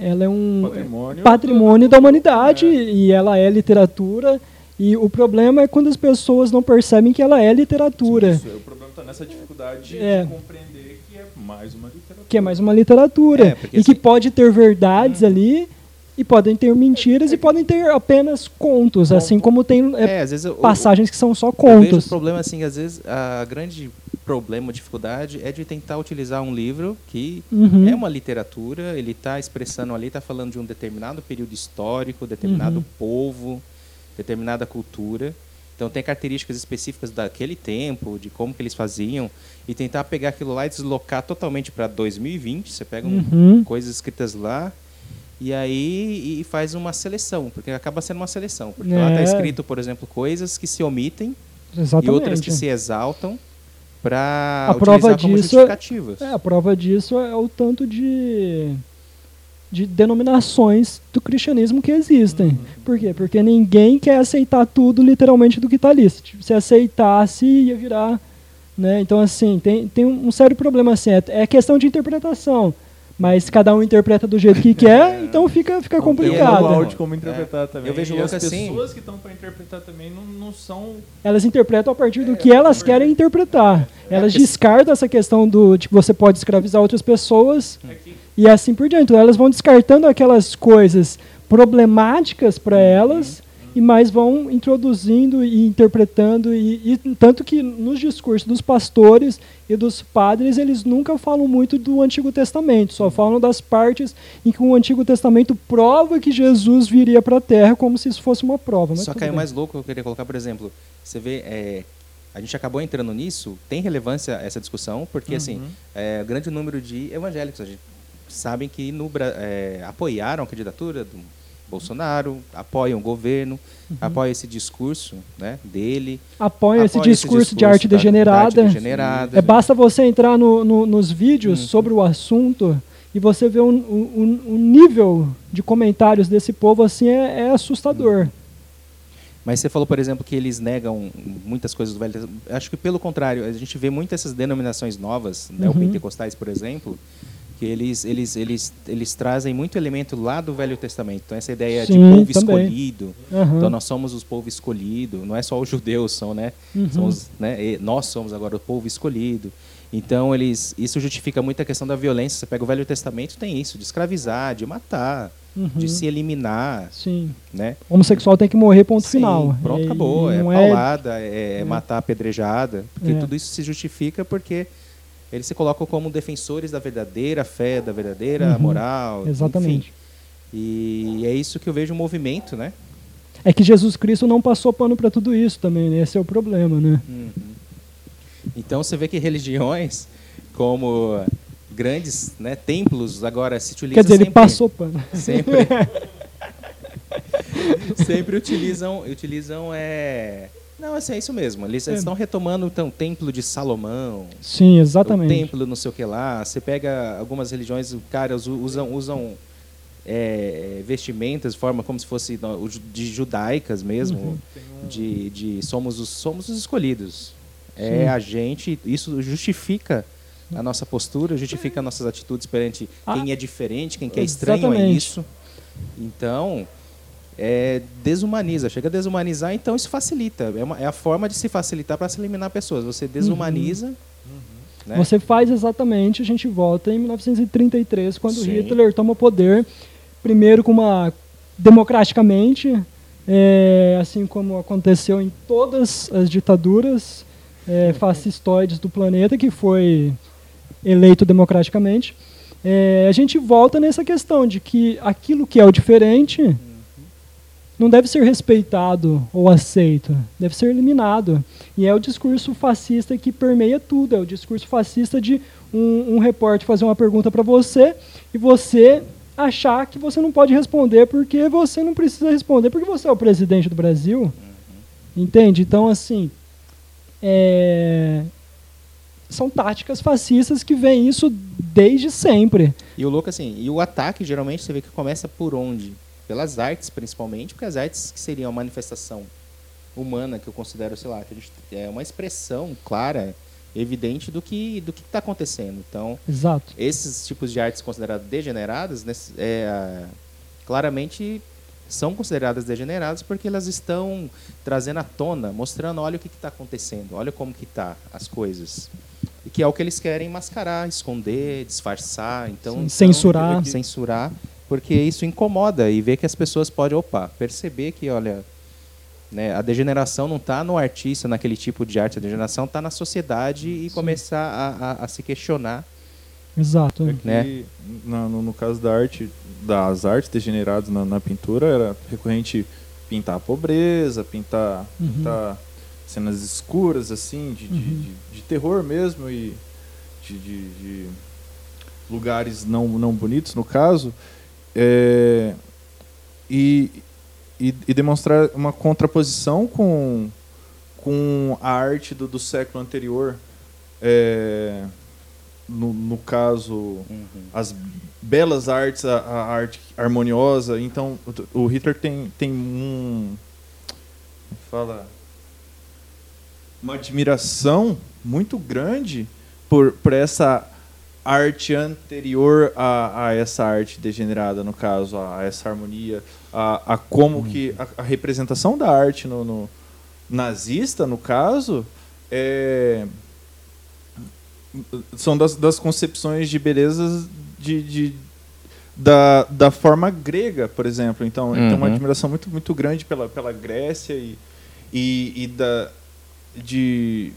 Ela é um Patrimônio, patrimônio da humanidade É. e ela é literatura. E o problema é quando as pessoas não percebem que ela é literatura, Isso, o problema está nessa dificuldade É. de compreender que é mais uma literatura. que é mais uma literatura. É, porque e que assim- pode ter verdades ali, e podem ter mentiras, e podem ter apenas contos, assim como tem é, É, às vezes o- passagens que são só Eu contos. o problema assim, às vezes a grande problema, dificuldade é de tentar utilizar um livro que Uhum. é uma literatura, ele está expressando ali, está falando de um determinado período histórico, determinado Uhum. povo, determinada cultura. Então tem características específicas daquele tempo, de como que eles faziam, e tentar pegar aquilo lá e deslocar totalmente para 2020. Você pega um- Uhum. coisas escritas lá e aí e faz uma seleção, porque acaba sendo uma seleção. Porque lá está É. escrito, por exemplo, coisas que se omitem Exatamente. e outras que se exaltam para A prova utilizar como disso- justificativas. É, a prova disso é o tanto de, de denominações do cristianismo que existem. Uhum. Por quê? Porque ninguém quer aceitar tudo literalmente do que está ali. Se aceitasse, ia virar. Né? Então, assim, tem, tem um sério problema. Assim, é, é questão de interpretação. Mas cada um interpreta do jeito que quer, então fica, fica Não tem um complicado. manual de como interpretar também. Eu vejo e as assim. pessoas que estão para interpretar também não, não são Elas interpretam a partir do que elas querem interpretar. Elas porque- descartam essa questão do, de que você pode escravizar outras pessoas é e assim por diante. Então, elas vão descartando aquelas coisas problemáticas para elas e mais vão introduzindo e interpretando e, e tanto que nos discursos dos pastores e dos padres eles nunca falam muito do Antigo Testamento, só falam das partes em que o Antigo Testamento prova que Jesus viria para a Terra como se isso fosse uma prova. Mas Só bem. mais louco que eu queria colocar, por exemplo, você vê, é, a gente acabou entrando nisso, tem relevância essa discussão, porque assim, Uhum. é, o grande número de evangélicos a gente sabem que no, é, apoiaram a candidatura do Bolsonaro, apoiam o governo, Uhum. apoiam esse discurso né, dele. apoia esse apoiam discurso, de arte da- da degenerada. arte degenerada. É, basta você entrar no- no- nos vídeos Uhum. sobre o assunto e você vê um, um- um nível de comentários desse povo assim é, é assustador. Mas você falou, por exemplo, que eles negam muitas coisas do Velho Testamento. Acho que pelo contrário, a gente vê muitas essas denominações novas, Uhum. neopentecostais, por exemplo, que eles, eles, eles, eles trazem muito elemento lá do Velho Testamento. Então essa ideia Sim, de povo também. escolhido. Aham. Então nós somos os povo escolhido, não é só os judeus são, né? Uhum. Somos, né? nós somos agora o povo escolhido. Então eles, isso justifica muito a questão da violência. Você pega o Velho Testamento, tem isso, de escravizar, de matar, Uhum. de se eliminar, Sim. né? Homossexual tem que morrer, ponto Sim, final. Pronto, acabou. É não paulada, é, matar apedrejada. Porque É. tudo isso se justifica porque eles se colocam como defensores da verdadeira fé, da verdadeira Uhum, moral. Exatamente. Enfim. E é isso que eu vejo o movimento, né? É que Jesus Cristo não passou pano para tudo isso também, né? Esse é o problema, né? Uhum. Então você vê que religiões como grandes né, templos agora se utilizam Quer dizer, sempre, ele passou pano. sempre sempre utilizam utilizam é não assim, é isso mesmo eles É. estão retomando então o templo de Salomão Sim, o exatamente. templo não sei o que lá você pega algumas religiões os caras usam usam é, vestimentas forma como se fosse o de judaicas mesmo Uhum. de, de somos os somos os escolhidos Sim. é a gente isso justifica a nossa postura justifica nossas atitudes perante Ah, quem é diferente quem que é estranho exatamente. isso então é, desumaniza chega a desumanizar então isso facilita é, uma- é a forma de se facilitar para se eliminar pessoas você desumaniza né? Você faz exatamente, a gente volta em 1933, quando Sim. Hitler toma o poder, primeiro com uma democraticamente, é, assim como aconteceu em todas as ditaduras é, fascistoides do planeta, que foi eleito democraticamente. É, a gente volta nessa questão de que aquilo que é o diferente não deve ser respeitado ou aceito, deve ser eliminado. E é o discurso fascista que permeia tudo. É o discurso fascista de um, um repórter fazer uma pergunta para você e você achar que você não pode responder porque você não precisa responder porque você é o presidente do Brasil. Entende? Então, assim, é, são táticas fascistas que vêm isso desde sempre. E o louco assim, e o ataque geralmente você vê que começa por onde? Pelas artes, principalmente, porque as artes que seriam a manifestação humana, que eu considero, sei lá, é uma expressão clara, evidente do que do que está acontecendo. Então, Exato. esses tipos de artes consideradas degeneradas, nesse- é, claramente são consideradas degeneradas porque elas estão trazendo à tona, mostrando, olha o que está acontecendo, olha como que tá as coisas. E que é o que eles querem mascarar, esconder, disfarçar, então, Sim, então, censurar. censurar, porque isso incomoda e ver que as pessoas podem, opa, perceber que, olha, né, a degeneração não está no artista, naquele tipo de arte, a degeneração está na sociedade e Sim. começar a, a- a se questionar Exato. É que, Né? na- no, no caso da arte, das artes degeneradas na, na pintura, era recorrente pintar a pobreza, pintar, Uhum. pintar cenas escuras, assim, de, de, Uhum. de- de terror mesmo e de, de- de lugares não, não bonitos, no caso. É, e, e, e demonstrar uma contraposição com, com a arte do, do século anterior. É, no, no caso, as belas artes, a, a arte harmoniosa. Então, o, o Hitler tem, tem um. Fala. Uma admiração muito grande por, por essa arte anterior a, a essa arte degenerada, no caso, a, a essa harmonia, a, a como que a, a representação da arte no, no- nazista, no caso, é, são das, das concepções de belezas de, de- da, da forma grega, por exemplo. Então, ele tem uma Uhum. admiração muito, muito grande pela, pela Grécia e, e, e da, de,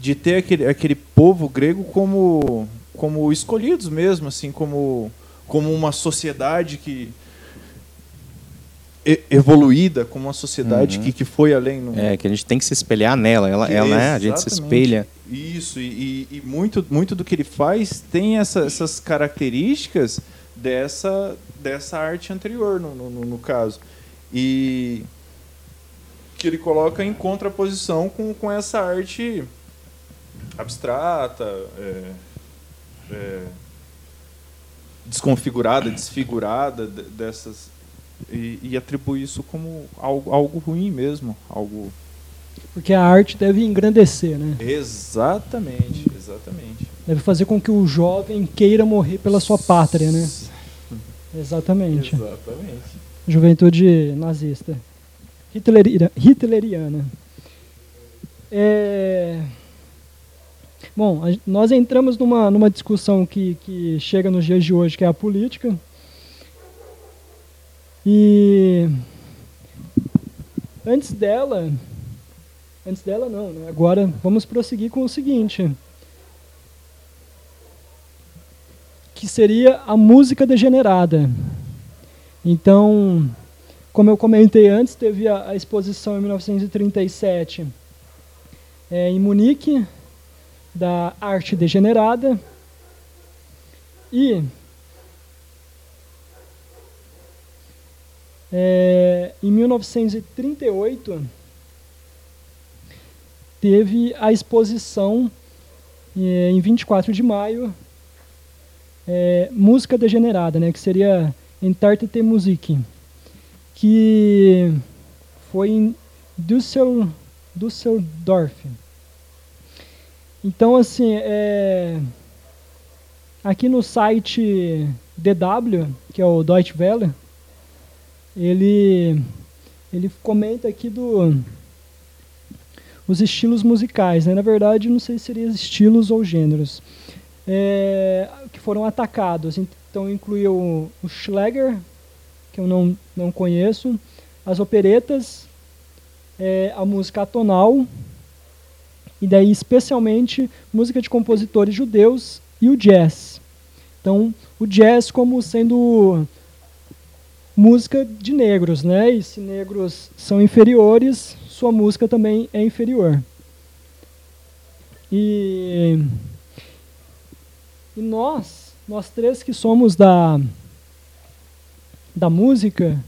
de ter aquele, aquele povo grego como, como escolhidos mesmo, assim, como, como uma sociedade que evoluída, como uma sociedade Uhum. que, que foi além no, É, que a gente tem que se espelhar nela. Ela, que- ela né, a gente se espelha. Isso, e, e- e muito, muito do que ele faz tem essa- essas características dessa, dessa arte anterior, no, no- no caso. E que ele coloca em contraposição com, com essa arte abstrata, é, é, desconfigurada, desfigurada de- dessas. E, e atribui isso como algo, algo ruim mesmo, algo Porque a arte deve engrandecer, né? Exatamente, exatamente. Deve fazer com que o jovem queira morrer pela sua pátria, né? Exatamente. Exatamente. Juventude nazista. Hitlerira- Hitleriana. É... Bom, a- nós entramos numa, numa discussão que, que chega nos dias de hoje, que é a política. E antes dela, antes dela não, né? agora vamos prosseguir com o seguinte, que seria a música degenerada. Então, como eu comentei antes, teve a, a exposição em 1937 é, em Munique, da arte degenerada. E é, em 1938 teve a exposição é, em 24 de maio é, música degenerada, né, que seria Entartete Musik, que foi em Düssel, Düsseldorf. Então, assim, é, aqui no site DW, que é o Deutsche Welle, ele, ele comenta aqui do os estilos musicais. Né? Na verdade, não sei se seriam estilos ou gêneros é, que foram atacados. Então, incluiu o Schläger, que eu não, não conheço, as operetas, é, a música atonal, e daí especialmente música de compositores judeus e o jazz. Então, o jazz como sendo música de negros, né? E se negros são inferiores, sua música também é inferior. E, e nós, nós três que somos da, da música,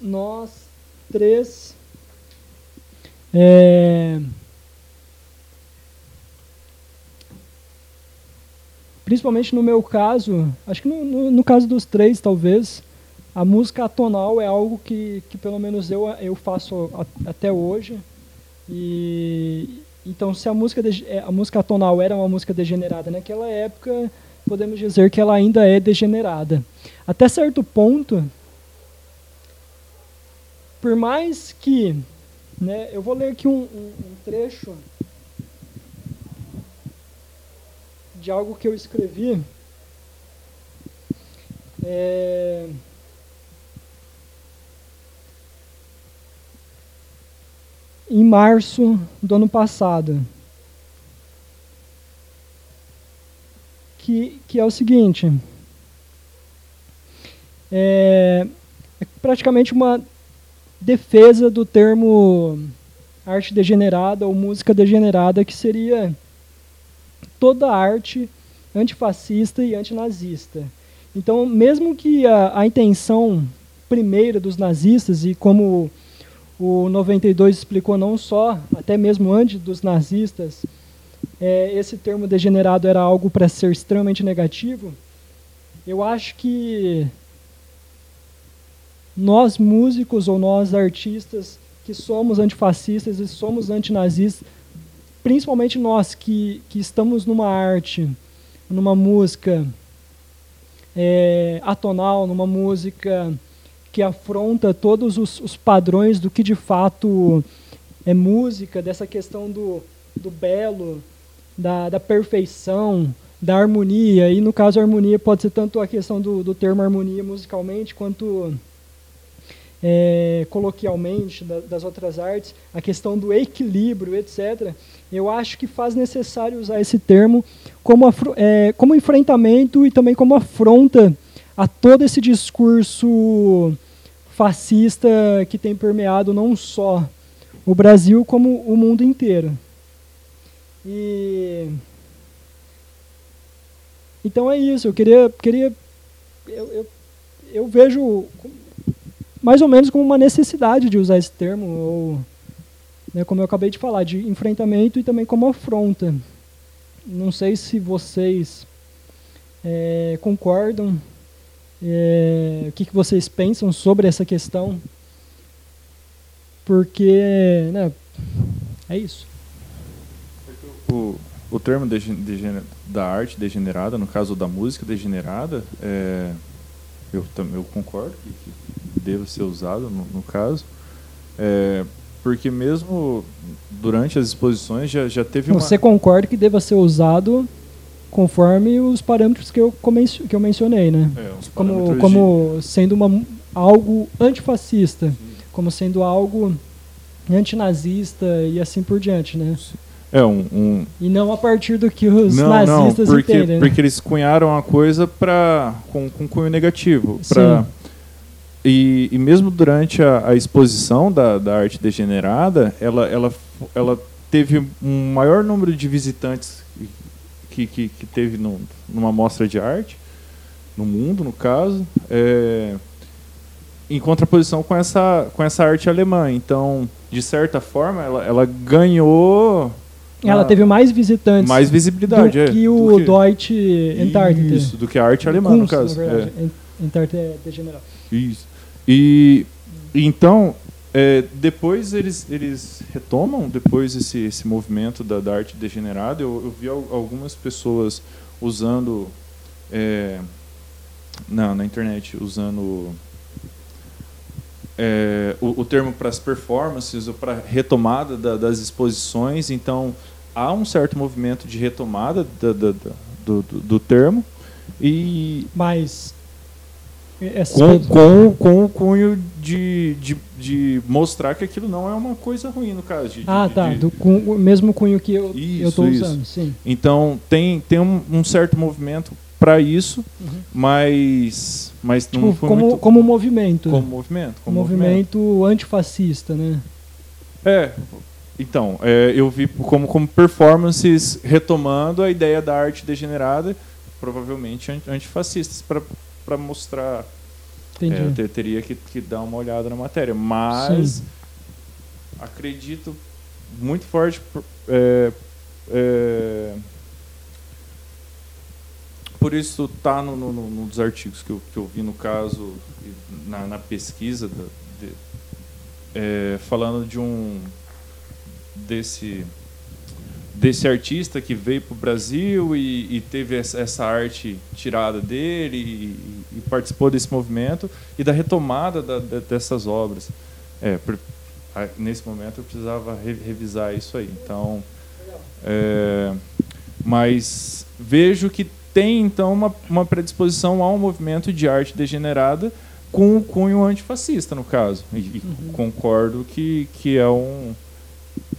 nós três é, principalmente no meu caso, acho que no, no, no caso dos três talvez, a música atonal é algo que, que pelo menos eu, eu faço a, até hoje. E então se a música de, é, a música atonal era uma música degenerada naquela época, podemos dizer que ela ainda é degenerada. Até certo ponto, por mais que, né, eu vou ler aqui um, um, um trecho de algo que eu escrevi. É, em março do ano passado. Que, que é o seguinte: é, é praticamente uma defesa do termo arte degenerada ou música degenerada, que seria toda arte antifascista e antinazista. Então, mesmo que a, a intenção primeira dos nazistas, e como o 92 explicou não só, até mesmo antes dos nazistas, é, esse termo degenerado era algo para ser extremamente negativo. Eu acho que nós músicos ou nós artistas que somos antifascistas e somos antinazistas, principalmente nós que, que estamos numa arte, numa música é, atonal, numa música que afronta todos os, os, padrões do que de fato é música, dessa questão do, do belo, da, da perfeição, da harmonia. E no caso, a harmonia pode ser tanto a questão do, do termo harmonia musicalmente, quanto é, coloquialmente da, das outras artes, a questão do equilíbrio, etc. Eu acho que faz necessário usar esse termo como, é, como enfrentamento e também como afronta a todo esse discurso fascista que tem permeado não só o Brasil, como o mundo inteiro. E então é isso. Eu queria, queria eu, eu, eu, vejo mais ou menos como uma necessidade de usar esse termo, ou né, como eu acabei de falar, de enfrentamento e também como afronta. Não sei se vocês é, concordam é, o que, que vocês pensam sobre essa questão? Porque, né, é isso. O, o termo da arte degenerada, no caso da música degenerada, é, eu, eu concordo que, que deva ser usado no, no caso, é, porque mesmo durante as exposições já, já teve Você uma... concorda que deva ser usado conforme os parâmetros que eu, que eu mencionei, né? É, como, como de... sendo uma, algo antifascista, Sim. como sendo algo antinazista e assim por diante, né? É um, um, E não a partir do que os não, nazistas não, porque, entendem. né? porque eles cunharam a coisa pra, com, com cunho negativo. Sim. E, e mesmo durante a, a exposição da, da arte degenerada, ela, ela, ela teve um maior número de visitantes que, que, que teve no, numa mostra de arte, no mundo, no caso, é, em contraposição com essa, com essa arte alemã. Então, de certa forma, ela, ela ganhou Ela ah, teve mais visitantes mais visibilidade. do é, que do o que- Deutsche Entartete. Isso, do que a arte alemã, no Kunst, caso. na verdade. Entartete é degenerado. Isso. E então, é, depois eles, eles retomam depois esse, esse movimento da, da arte degenerada. Eu, eu vi al- algumas pessoas usando é, na, na internet usando é, o, o termo para as performances ou para retomada da- das exposições. Então há um certo movimento de retomada da- do, do, do termo e Mas com, com, com o cunho de, de, de mostrar que aquilo não é uma coisa ruim, no caso. de- Ah, de- tá. Do, com o mesmo cunho que eu estou usando, sim. Então, tem, tem um, um certo movimento para isso, Uhum. mas, mas não Tipo, foi como, muito como movimento. como movimento. Como movimento. movimento antifascista, né? É, então, é, eu vi como, como performances retomando a ideia da arte degenerada, provavelmente an- antifascistas, para mostrar Entendi. É, eu te- teria que, que dar uma olhada na matéria. Mas Sim. acredito muito forte. por- é, é, por isso tá no, no, no- nos artigos que eu, que eu vi no caso na, na pesquisa da- de- é, falando de um desse desse artista que veio para o Brasil e, e teve essa, arte tirada dele e, e participou desse movimento e da retomada da- da- dessas obras. É, por- a- nesse momento eu precisava re- revisar isso aí. Então, é, mas vejo que tem então uma, uma predisposição a um movimento de arte degenerada com o cunho antifascista, no caso. E, e Uhum. concordo que, que é um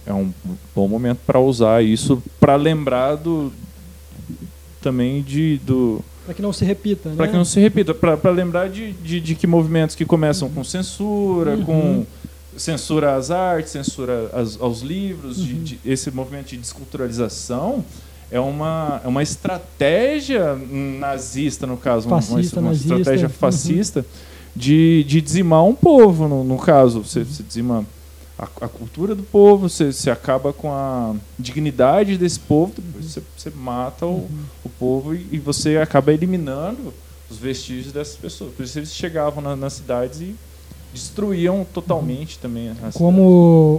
é um bom momento para usar isso para lembrar do também de do Para que não se repita, né? para que não se repita para lembrar de, de, de que movimentos que começam com censura Uhum. com censura às artes censura às- aos livros de- Uhum. de, esse movimento de desculturalização é uma, é uma estratégia nazista no caso uma- Fascista, uma, uma nazista. estratégia Uhum. fascista de, de dizimar um povo no, no caso você, você dizima a, a cultura do povo, você, você acaba com a dignidade desse povo, depois você, você mata o, o povo e, e você acaba eliminando os vestígios dessas pessoas. Por isso eles chegavam na- nas cidades e destruíam totalmente também as cidades. Como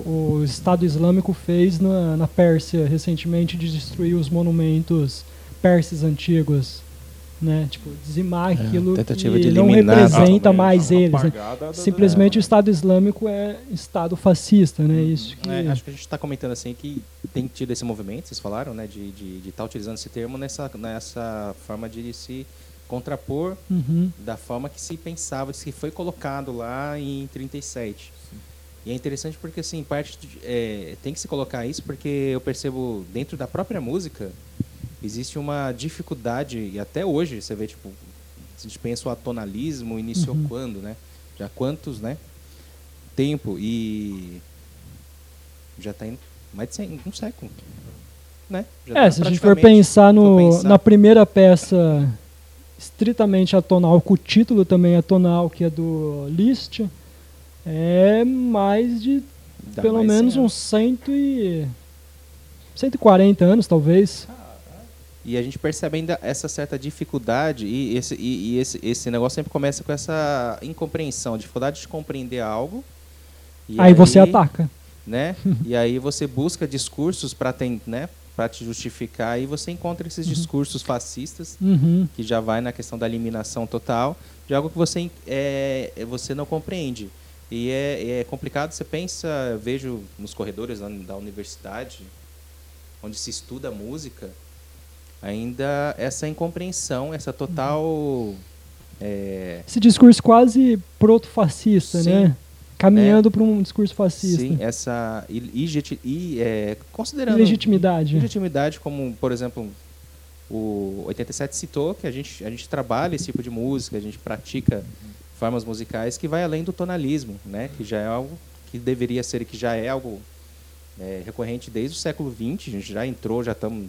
o, o Estado Islâmico fez na, na Pérsia recentemente de destruir os monumentos persas antigos, né? Tipo, dizimar É, aquilo tentativa que de não representa totalmente, mais eles. né? da- Simplesmente o Estado Islâmico é Estado fascista, né? Isso que É, acho que a gente está comentando assim que tem tido esse movimento, vocês falaram, né, de estar de, de tá utilizando esse termo nessa, nessa forma de se contrapor Uhum. da forma que se pensava, que foi colocado lá em 37. E é interessante porque, assim, parte de- é, tem que se colocar isso porque eu percebo dentro da própria música existe uma dificuldade, e até hoje você vê, tipo, se a gente pensa o atonalismo iniciou Uhum. quando, né? Já quantos, né? Tempo e já está indo mais de 100, um século, né? Já É, tá se a gente for pensar, no, for pensar- na primeira peça estritamente atonal, com o título também atonal, que é do Liszt, é mais de dá pelo mais menos 100 anos. uns cento e... 140 anos, talvez. E a gente percebe ainda essa certa dificuldade e esse, e, e esse, esse negócio sempre começa com essa incompreensão, dificuldade de compreender algo. E aí, você ataca. Né? e aí você busca discursos para né, te justificar e você encontra esses discursos fascistas Uhum. que já vai na questão da eliminação total de algo que você é, você não compreende. E é, é complicado, você pensa, eu vejo nos corredores da, da universidade, onde se estuda música, ainda essa incompreensão, essa total. é, Esse discurso quase proto-fascista, né? Caminhando para um discurso fascista. Sim, essa e, e, e é, considerando legitimidade. legitimidade como, por exemplo, o 87 citou que a gente a gente trabalha esse tipo de música, a gente pratica formas musicais que vai além do tonalismo, né? Que já é algo que deveria ser que já é algo é, recorrente desde o século XX. A gente já entrou, já estamos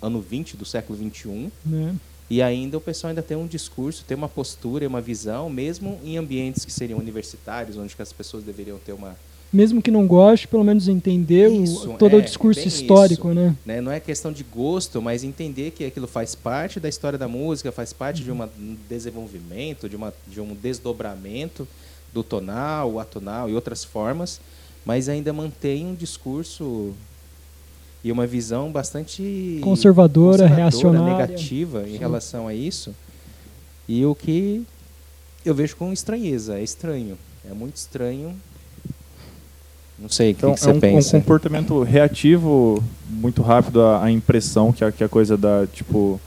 ano 20 do século 21. Né? E ainda o pessoal ainda tem um discurso, tem uma postura, uma visão, mesmo em ambientes que seriam universitários, onde as pessoas deveriam ter uma mesmo que não goste, pelo menos entender isso, o, todo é, o discurso histórico, né? né? Não é questão de gosto, mas entender que aquilo faz parte da história da música, faz parte de uma, um desenvolvimento, de, uma, de um desdobramento do tonal, o atonal e outras formas, mas ainda mantém um discurso e uma visão bastante conservadora, conservadora reacionária, negativa Sim. em relação a isso. E o que eu vejo com estranheza, é estranho, é muito estranho. Não sei o então, que, que, você é um, pensa. um comportamento reativo muito rápido à, à impressão que a, que a coisa dá, tipo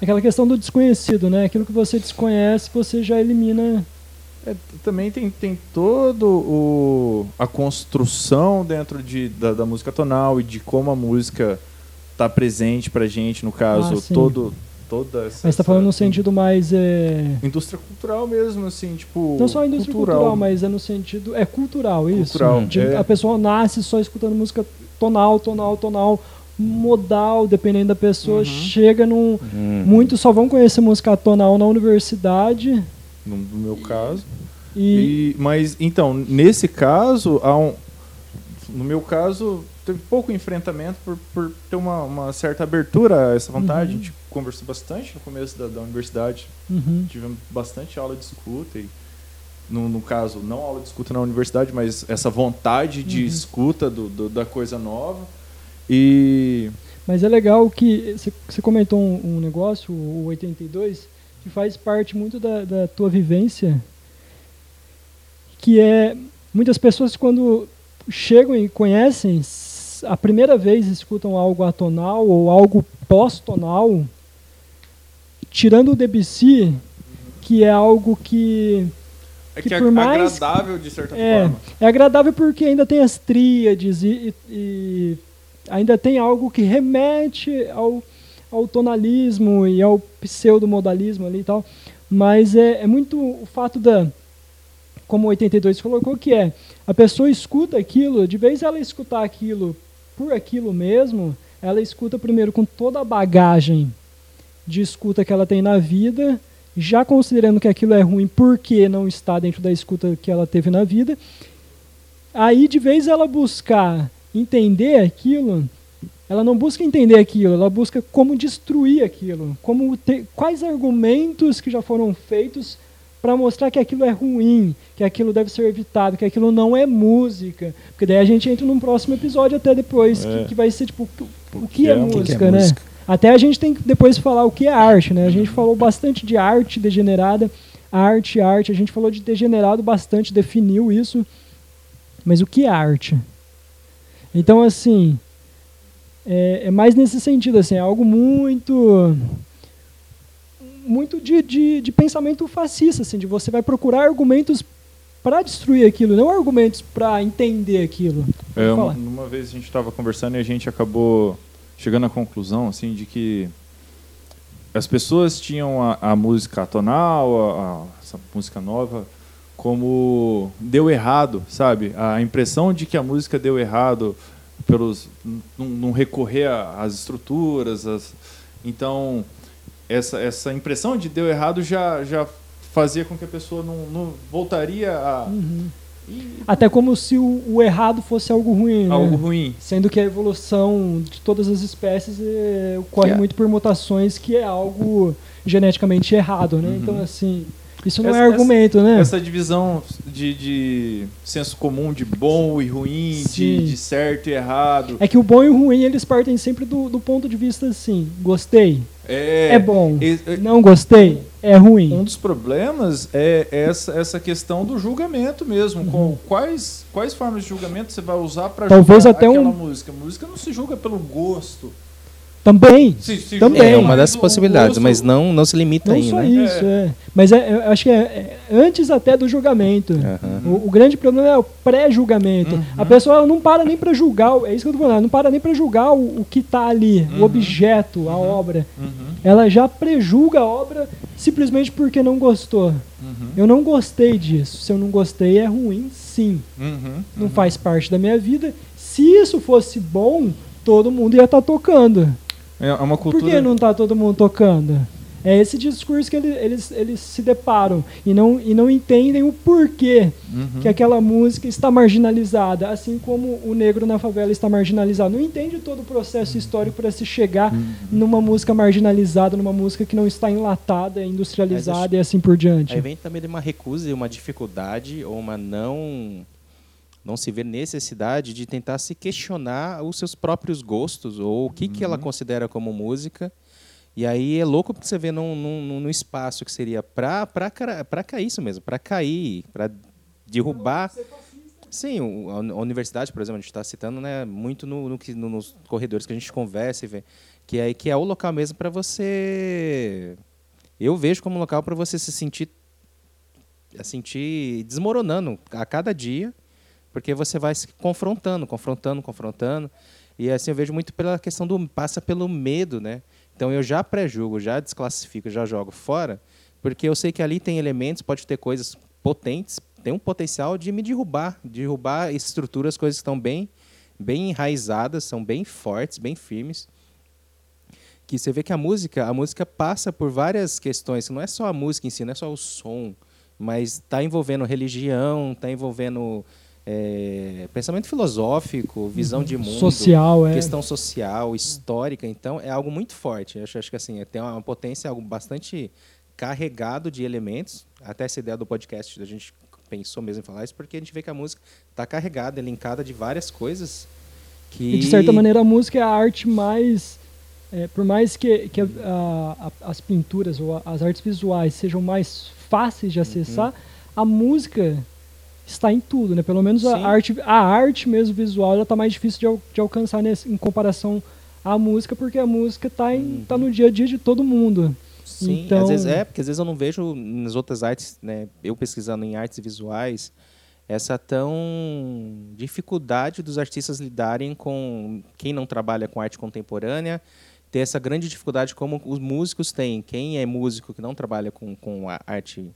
aquela questão do desconhecido, né? Aquilo que você desconhece, você já elimina é, também tem, tem todo o a construção dentro de, da, da música tonal e de como a música está presente para gente no caso ah, todo toda essa, mas está falando no sentido mais é... indústria cultural mesmo assim tipo não só indústria cultural, cultural mas é no sentido é cultural isso cultural, de, é... a pessoa nasce só escutando música tonal tonal tonal modal, dependendo da pessoa, uhum. chega num. Uhum. Muitos só vão conhecer música tonal na universidade no, meu caso. E... e... mas então, nesse caso, há um, no meu caso, teve pouco enfrentamento por, por ter uma, uma certa abertura a essa vontade. Uhum. A gente conversou bastante no começo da, da universidade. Uhum. Tivemos bastante aula de escuta e no, no, caso, não aula de escuta na universidade, mas essa vontade de uhum. escuta do, do, da coisa nova. E mas é legal que você comentou um, um negócio, o 82, que faz parte muito da, da tua vivência, que é muitas pessoas quando chegam e conhecem a primeira vez escutam algo atonal ou algo pós-tonal, tirando o Debussy, que é algo que é que, que é mais agradável de certa é, forma. É agradável porque ainda tem as tríades e, e ainda tem algo que remete ao ao tonalismo e ao pseudomodalismo ali e tal, mas é, é muito o fato da, como o 82 colocou, que é, a pessoa escuta aquilo, de vez ela escutar aquilo por aquilo mesmo, ela escuta primeiro com toda a bagagem de escuta que ela tem na vida, já considerando que aquilo é ruim porque não está dentro da escuta que ela teve na vida. Aí, de vez ela buscar entender aquilo, ela não busca entender aquilo, ela busca como destruir aquilo, como ter, quais argumentos que já foram feitos para mostrar que aquilo é ruim, que aquilo deve ser evitado, que aquilo não é música. Porque daí a gente entra num próximo episódio até depois, é. que, que, vai ser tipo o, o que, é, é música, que é né? Música? Até a gente tem que depois falar o que é arte, né? A gente falou bastante de arte degenerada, arte, arte. A gente falou de degenerado bastante, definiu isso. Mas o que é arte? Então, assim, é, é, mais nesse sentido, assim, é algo muito muito de, de, de, pensamento fascista, assim, de você vai procurar argumentos para destruir aquilo, não argumentos para entender aquilo. É, uma, uma, vez a gente estava conversando e a gente acabou chegando à conclusão, assim, de que as pessoas tinham a, a música tonal, a, a, essa música nova, como deu errado, sabe? A impressão de que a música deu errado pelos não, recorrer às estruturas, as, então essa essa impressão de deu errado já já fazia com que a pessoa não, não voltaria a uhum. e, até como se o, o, errado fosse algo ruim, né? algo né? ruim, sendo que a evolução de todas as espécies é, ocorre é. muito por mutações que é algo geneticamente errado, né? Uhum. Então assim isso não é essa, é argumento, essa, né? Essa divisão de, de, senso comum de bom e ruim, de, de, certo e errado. É que o bom e o ruim, eles partem sempre do, do ponto de vista assim, gostei, é, é bom, é, não gostei, é ruim. Um dos problemas é essa, essa questão do julgamento mesmo. Uhum. Com quais, quais formas de julgamento você vai usar para julgar até aquela um... música? A música não se julga pelo gosto. Também. Se- se Também. É uma das o possibilidades, mas não, não se limita Não aí, só né? isso, é. Mas é, eu acho que é, é antes até do julgamento. Aham. O, o grande problema é o pré-julgamento. Uhum. A pessoa não para nem para julgar, o- é isso que eu tô falando, ela não para nem para julgar o, o que está ali, o Uhum. objeto, a obra. Uhum, Ela já prejulga a obra simplesmente porque não gostou. uhum, Eu não gostei disso. Se eu não gostei, é ruim, sim. uhum, Não uhum. faz parte da minha vida. Se isso fosse bom, todo mundo ia estar tocando. É é uma cultura. Por que não está todo mundo tocando? É esse discurso que ele- eles, eles se deparam e não, e não entendem o porquê Uhum. que aquela música está marginalizada, assim como o negro na favela está marginalizado. Não entende todo o processo histórico para se chegar Uhum. numa música marginalizada, numa música que não está enlatada, industrializada e assim por diante. Aí vem também de uma recusa e uma dificuldade ou uma não não se vê necessidade de tentar se questionar os seus próprios gostos ou o que, que ela considera como música. E aí é louco porque você vê num, num, num espaço que seria para para cair isso mesmo, para cair, para derrubar. Sim, o- a uni- a universidade, por exemplo, a gente está citando né, muito no, no que- no- nos corredores que a gente conversa e vê, que é, que é o local mesmo para você. Eu vejo como um local para você se sentir, a sentir desmoronando a cada dia, porque você vai se confrontando, confrontando, confrontando. E assim eu vejo muito pela questão do passa pelo medo, né? Então eu já pré-julgo, já desclassifico, já jogo fora, porque eu sei que ali tem elementos, pode ter coisas potentes, tem um potencial de me derrubar, derrubar estruturas, coisas que estão bem, bem enraizadas, são bem fortes, bem firmes. Que você vê que a música, a música passa por várias questões, não é só a música em si, não é só o som, mas está envolvendo religião, está envolvendo é, pensamento filosófico, visão de mundo, Social, é. questão social, histórica, então é algo muito forte. Eu acho, acho que assim, tem uma potência, algo bastante carregado de elementos. Até essa ideia do podcast, a gente pensou mesmo em falar isso, porque a gente vê que a música está carregada, linkada de várias coisas que E de certa maneira a música é a arte mais. é, por mais que, que a- a- a- as pinturas ou as artes visuais sejam mais fáceis de acessar, a música está em tudo, né? Pelo menos a arte, a arte mesmo visual, ela está mais difícil de, al- de alcançar nesse- em comparação à música, porque a música está tá no dia a dia de todo mundo. Sim, Então- às vezes é, porque às vezes eu não vejo nas outras artes, né, eu pesquisando em artes visuais, essa tão dificuldade dos artistas lidarem com quem não trabalha com arte contemporânea, ter essa grande dificuldade como os músicos têm. Quem é músico que não trabalha com, com a arte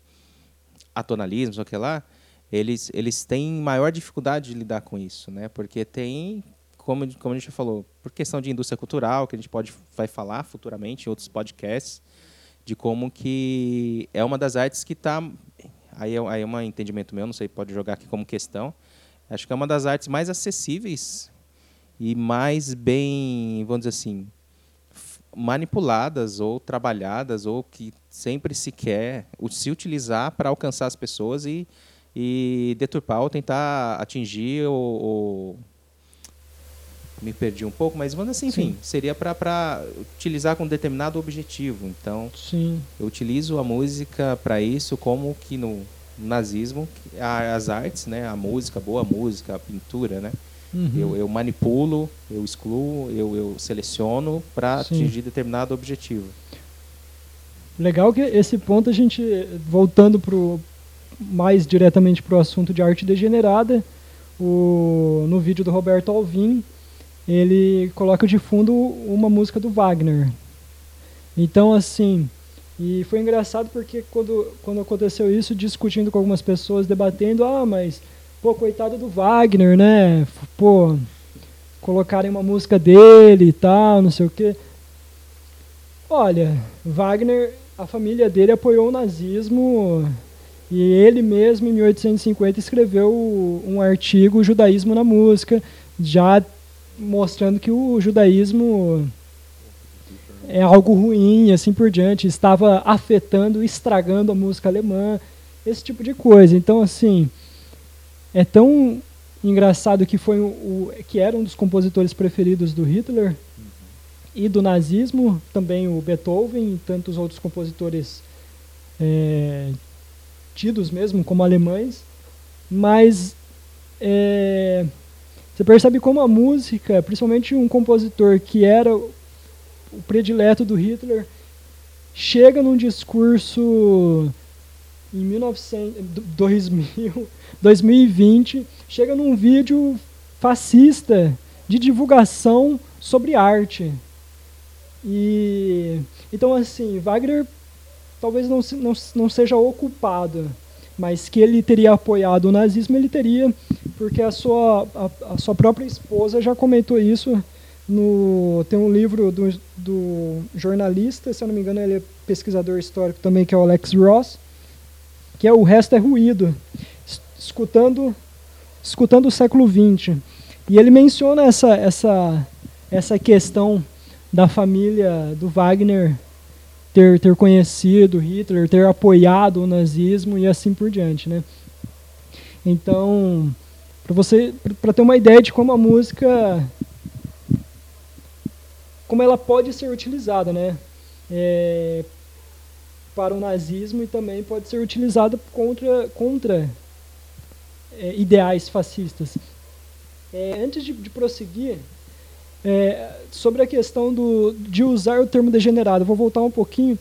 atonalismo, sei lá, eles, eles têm maior dificuldade de lidar com isso, né? Porque tem, como, como a gente falou, por questão de indústria cultural, que a gente pode vai falar futuramente em outros podcasts, de como que é uma das artes que está aí é, aí é um entendimento meu, não sei, pode jogar aqui como questão. Acho que é uma das artes mais acessíveis e mais bem, vamos dizer assim, manipuladas ou trabalhadas ou que sempre se quer se utilizar para alcançar as pessoas e, e deturpar ou tentar atingir ou, ou- me perdi um pouco, mas vamos assim, enfim, Sim. seria para utilizar com determinado objetivo. Então, Sim. eu utilizo a música para isso, como que no nazismo, as artes, né, a música, boa música, a pintura, né, Uhum. eu, eu manipulo, eu excluo, eu, eu seleciono para atingir determinado objetivo. Legal que esse ponto a gente, voltando pro, mais diretamente para o assunto de arte degenerada, o, no vídeo do Roberto Alvim, ele coloca de fundo uma música do Wagner. Então, assim, e foi engraçado porque quando, quando aconteceu isso, discutindo com algumas pessoas, debatendo, ah, mas, pô, coitado do Wagner, né? Pô, colocarem uma música dele e tal, não sei o quê. Olha, Wagner, a família dele apoiou o nazismo e ele mesmo, em 1850, escreveu um artigo, Judaísmo na Música, já mostrando que o judaísmo é algo ruim, assim por diante, estava afetando, estragando a música alemã, esse tipo de coisa. Então, assim, é tão engraçado que foi o, o- que era um dos compositores preferidos do Hitler e do nazismo, também o Beethoven e tantos outros compositores é, tidos mesmo como alemães, mas é, você percebe como a música, principalmente um compositor que era o predileto do Hitler, chega num discurso em 1900, 2000, 2020, chega num vídeo fascista de divulgação sobre arte. E então assim, Wagner talvez não, não, não seja ocupado, mas que ele teria apoiado o nazismo, ele teria, porque a sua, a, a sua própria esposa já comentou isso no, tem um livro do, do jornalista, se eu não me engano, ele é pesquisador histórico também, que é o Alex Ross, que é O Resto é Ruído, escutando, escutando o século XX. E ele menciona essa, essa, essa questão da família do Wagner ter, ter conhecido Hitler, ter apoiado o nazismo e assim por diante. Né? Então, para você para ter uma ideia de como a música como ela pode ser utilizada, né? É, para o nazismo e também pode ser utilizada contra, contra é, ideais fascistas. É, antes de, de prosseguir, é, sobre a questão do, de usar o termo degenerado, vou voltar um pouquinho.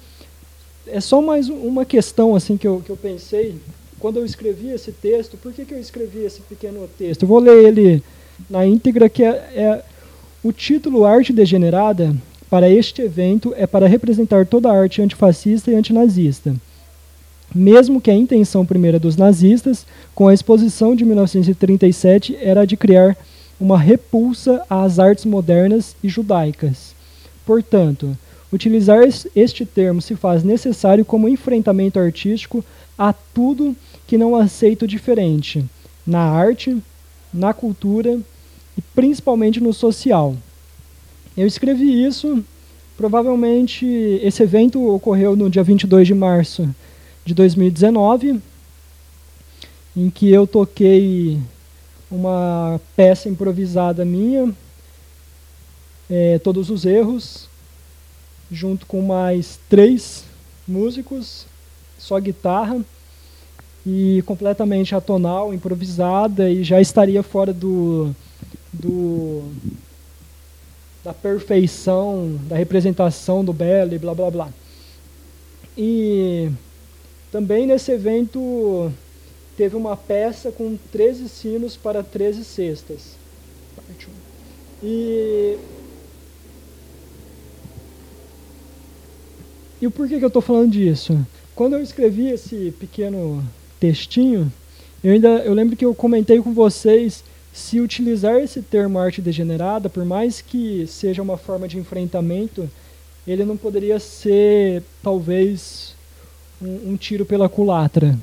É só mais uma questão assim que eu, que eu pensei quando eu escrevi esse texto. Por que, que eu escrevi esse pequeno texto? Eu vou ler ele na íntegra, que é, é o título Arte Degenerada para este evento é para representar toda a arte antifascista e antinazista. Mesmo que a intenção primeira dos nazistas, com a exposição de 1937, era de criar uma repulsa às artes modernas e judaicas. Portanto, utilizar este termo se faz necessário como enfrentamento artístico a tudo que não aceita o diferente, na arte, na cultura e principalmente no social. Eu escrevi isso, provavelmente esse evento ocorreu no dia 22 de março de 2019, em que eu toquei uma peça improvisada minha, é, Todos os Erros, junto com mais três músicos, só guitarra, e completamente atonal, improvisada, e já estaria fora do, do da perfeição, da representação do belo e blá blá blá. E também nesse evento teve uma peça com 13 sinos para 13 cestas. E E por que, que eu estou falando disso? Quando eu escrevi esse pequeno textinho, eu ainda eu lembro que eu comentei com vocês se utilizar esse termo arte degenerada, por mais que seja uma forma de enfrentamento, ele não poderia ser, talvez, um, um tiro pela culatra.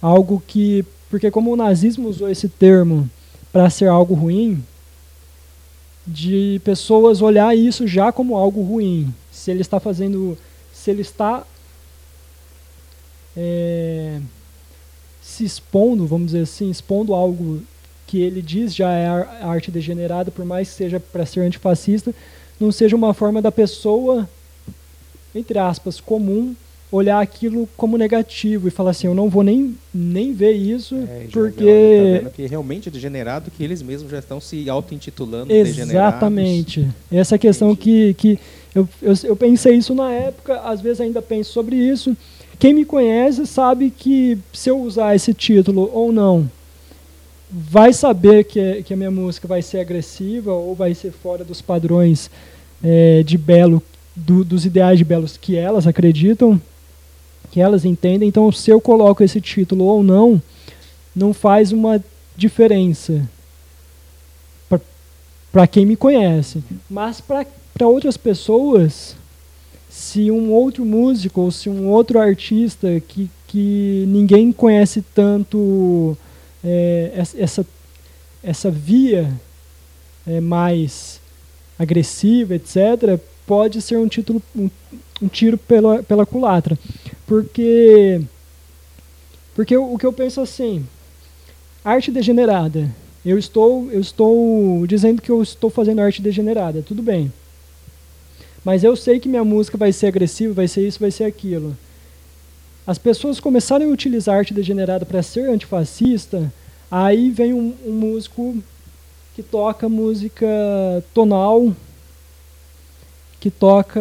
Algo que. Porque, como o nazismo usou esse termo para ser algo ruim, de pessoas olhar isso já como algo ruim. Se ele está fazendo. Se ele está. É, se expondo, vamos dizer assim, expondo algo que ele diz já é arte degenerada, por mais que seja para ser antifascista, não seja uma forma da pessoa, entre aspas, comum, olhar aquilo como negativo e falar assim, eu não vou nem, nem ver isso, é, porque... Tá que realmente é degenerado, que eles mesmos já estão se auto-intitulando Exatamente. Essa questão que, que eu, eu, eu pensei isso na época, às vezes ainda penso sobre isso. Quem me conhece sabe que se eu usar esse título ou não, vai saber que, que a minha música vai ser agressiva ou vai ser fora dos padrões é, de belo, do, dos ideais de belos que elas acreditam, que elas entendem. Então, se eu coloco esse título ou não, não faz uma diferença para quem me conhece. Mas para outras pessoas, se um outro músico ou se um outro artista que, que ninguém conhece tanto é, essa, essa via é, mais agressiva, etc., pode ser um, título, um, um tiro pela, pela culatra. Porque, porque o, que eu penso assim, arte degenerada. Eu estou, eu estou dizendo que eu estou fazendo arte degenerada, tudo bem. Mas eu sei que minha música vai ser agressiva, vai ser isso, vai ser aquilo as pessoas começarem a utilizar arte degenerada para ser antifascista, aí vem um, um, músico que toca música tonal, que toca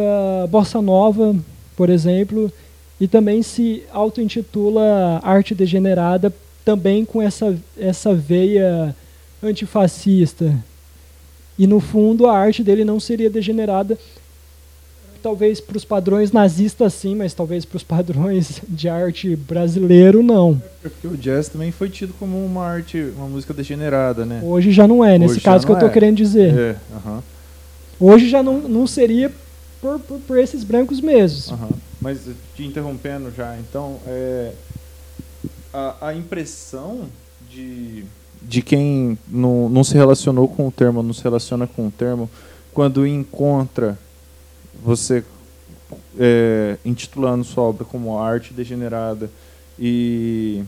bossa nova, por exemplo, e também se auto-intitula arte degenerada, também com essa, essa veia antifascista. E no fundo a arte dele não seria degenerada, talvez para os padrões nazistas sim, mas talvez para os padrões de arte brasileiro não. É porque o jazz também foi tido como uma arte, uma música degenerada, né? Hoje já não é, nesse Hoje caso que eu estou é. querendo dizer. É, uh -huh. Hoje já não, não seria por, por, por esses brancos mesmos. Uh -huh. Mas te interrompendo já, então, é, a, a impressão de, de quem não, não se relacionou com o termo, não se relaciona com o termo, quando encontra você é, intitulando sua obra como arte degenerada e,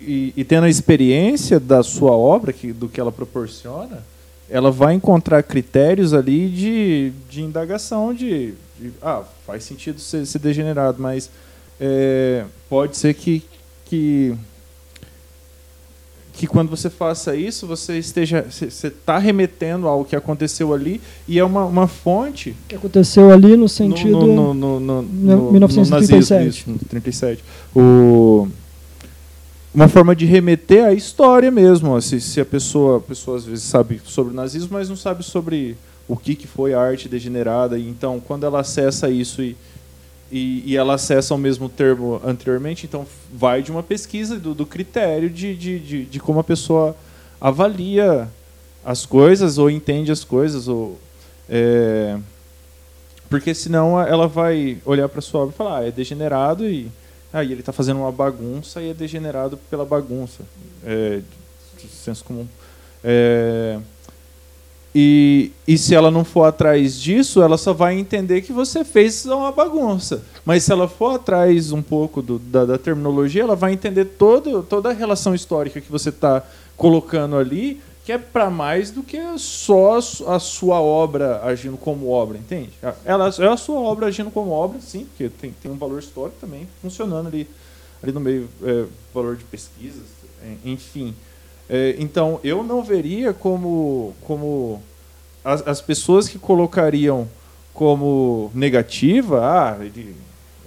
e, e, tendo a experiência da sua obra, que, do que ela proporciona, ela vai encontrar critérios ali de, de indagação de, de ah, faz sentido ser, ser degenerado, mas é, pode ser que, que que quando você faça isso, você esteja. Você está remetendo ao que aconteceu ali e é uma, uma fonte. Que aconteceu ali no sentido. No, no, no, no 1937. No 37. O, uma forma de remeter à história mesmo. Se, se a pessoa, a pessoa às vezes sabe sobre o nazismo, mas não sabe sobre o que, que foi a arte degenerada. Então, quando ela acessa isso e e, e, ela acessa o mesmo termo anteriormente, então vai de uma pesquisa do, do critério de, de, de, de, como a pessoa avalia as coisas ou entende as coisas. Ou, é, porque senão ela vai olhar para sua obra e falar, ah, é degenerado e aí ah, ele está fazendo uma bagunça e é degenerado pela bagunça. É, senso comum. É, e, e se ela não for atrás disso, ela só vai entender que você fez uma bagunça. Mas se ela for atrás um pouco do, da, da, terminologia, ela vai entender todo, toda a relação histórica que você está colocando ali, que é para mais do que só a sua obra agindo como obra, entende? Ela é a sua obra agindo como obra, sim, porque tem, tem um valor histórico também funcionando ali, ali no meio, é, valor de pesquisas, enfim. É, então, eu não veria como, como as, as, pessoas que colocariam como negativa, ah, ele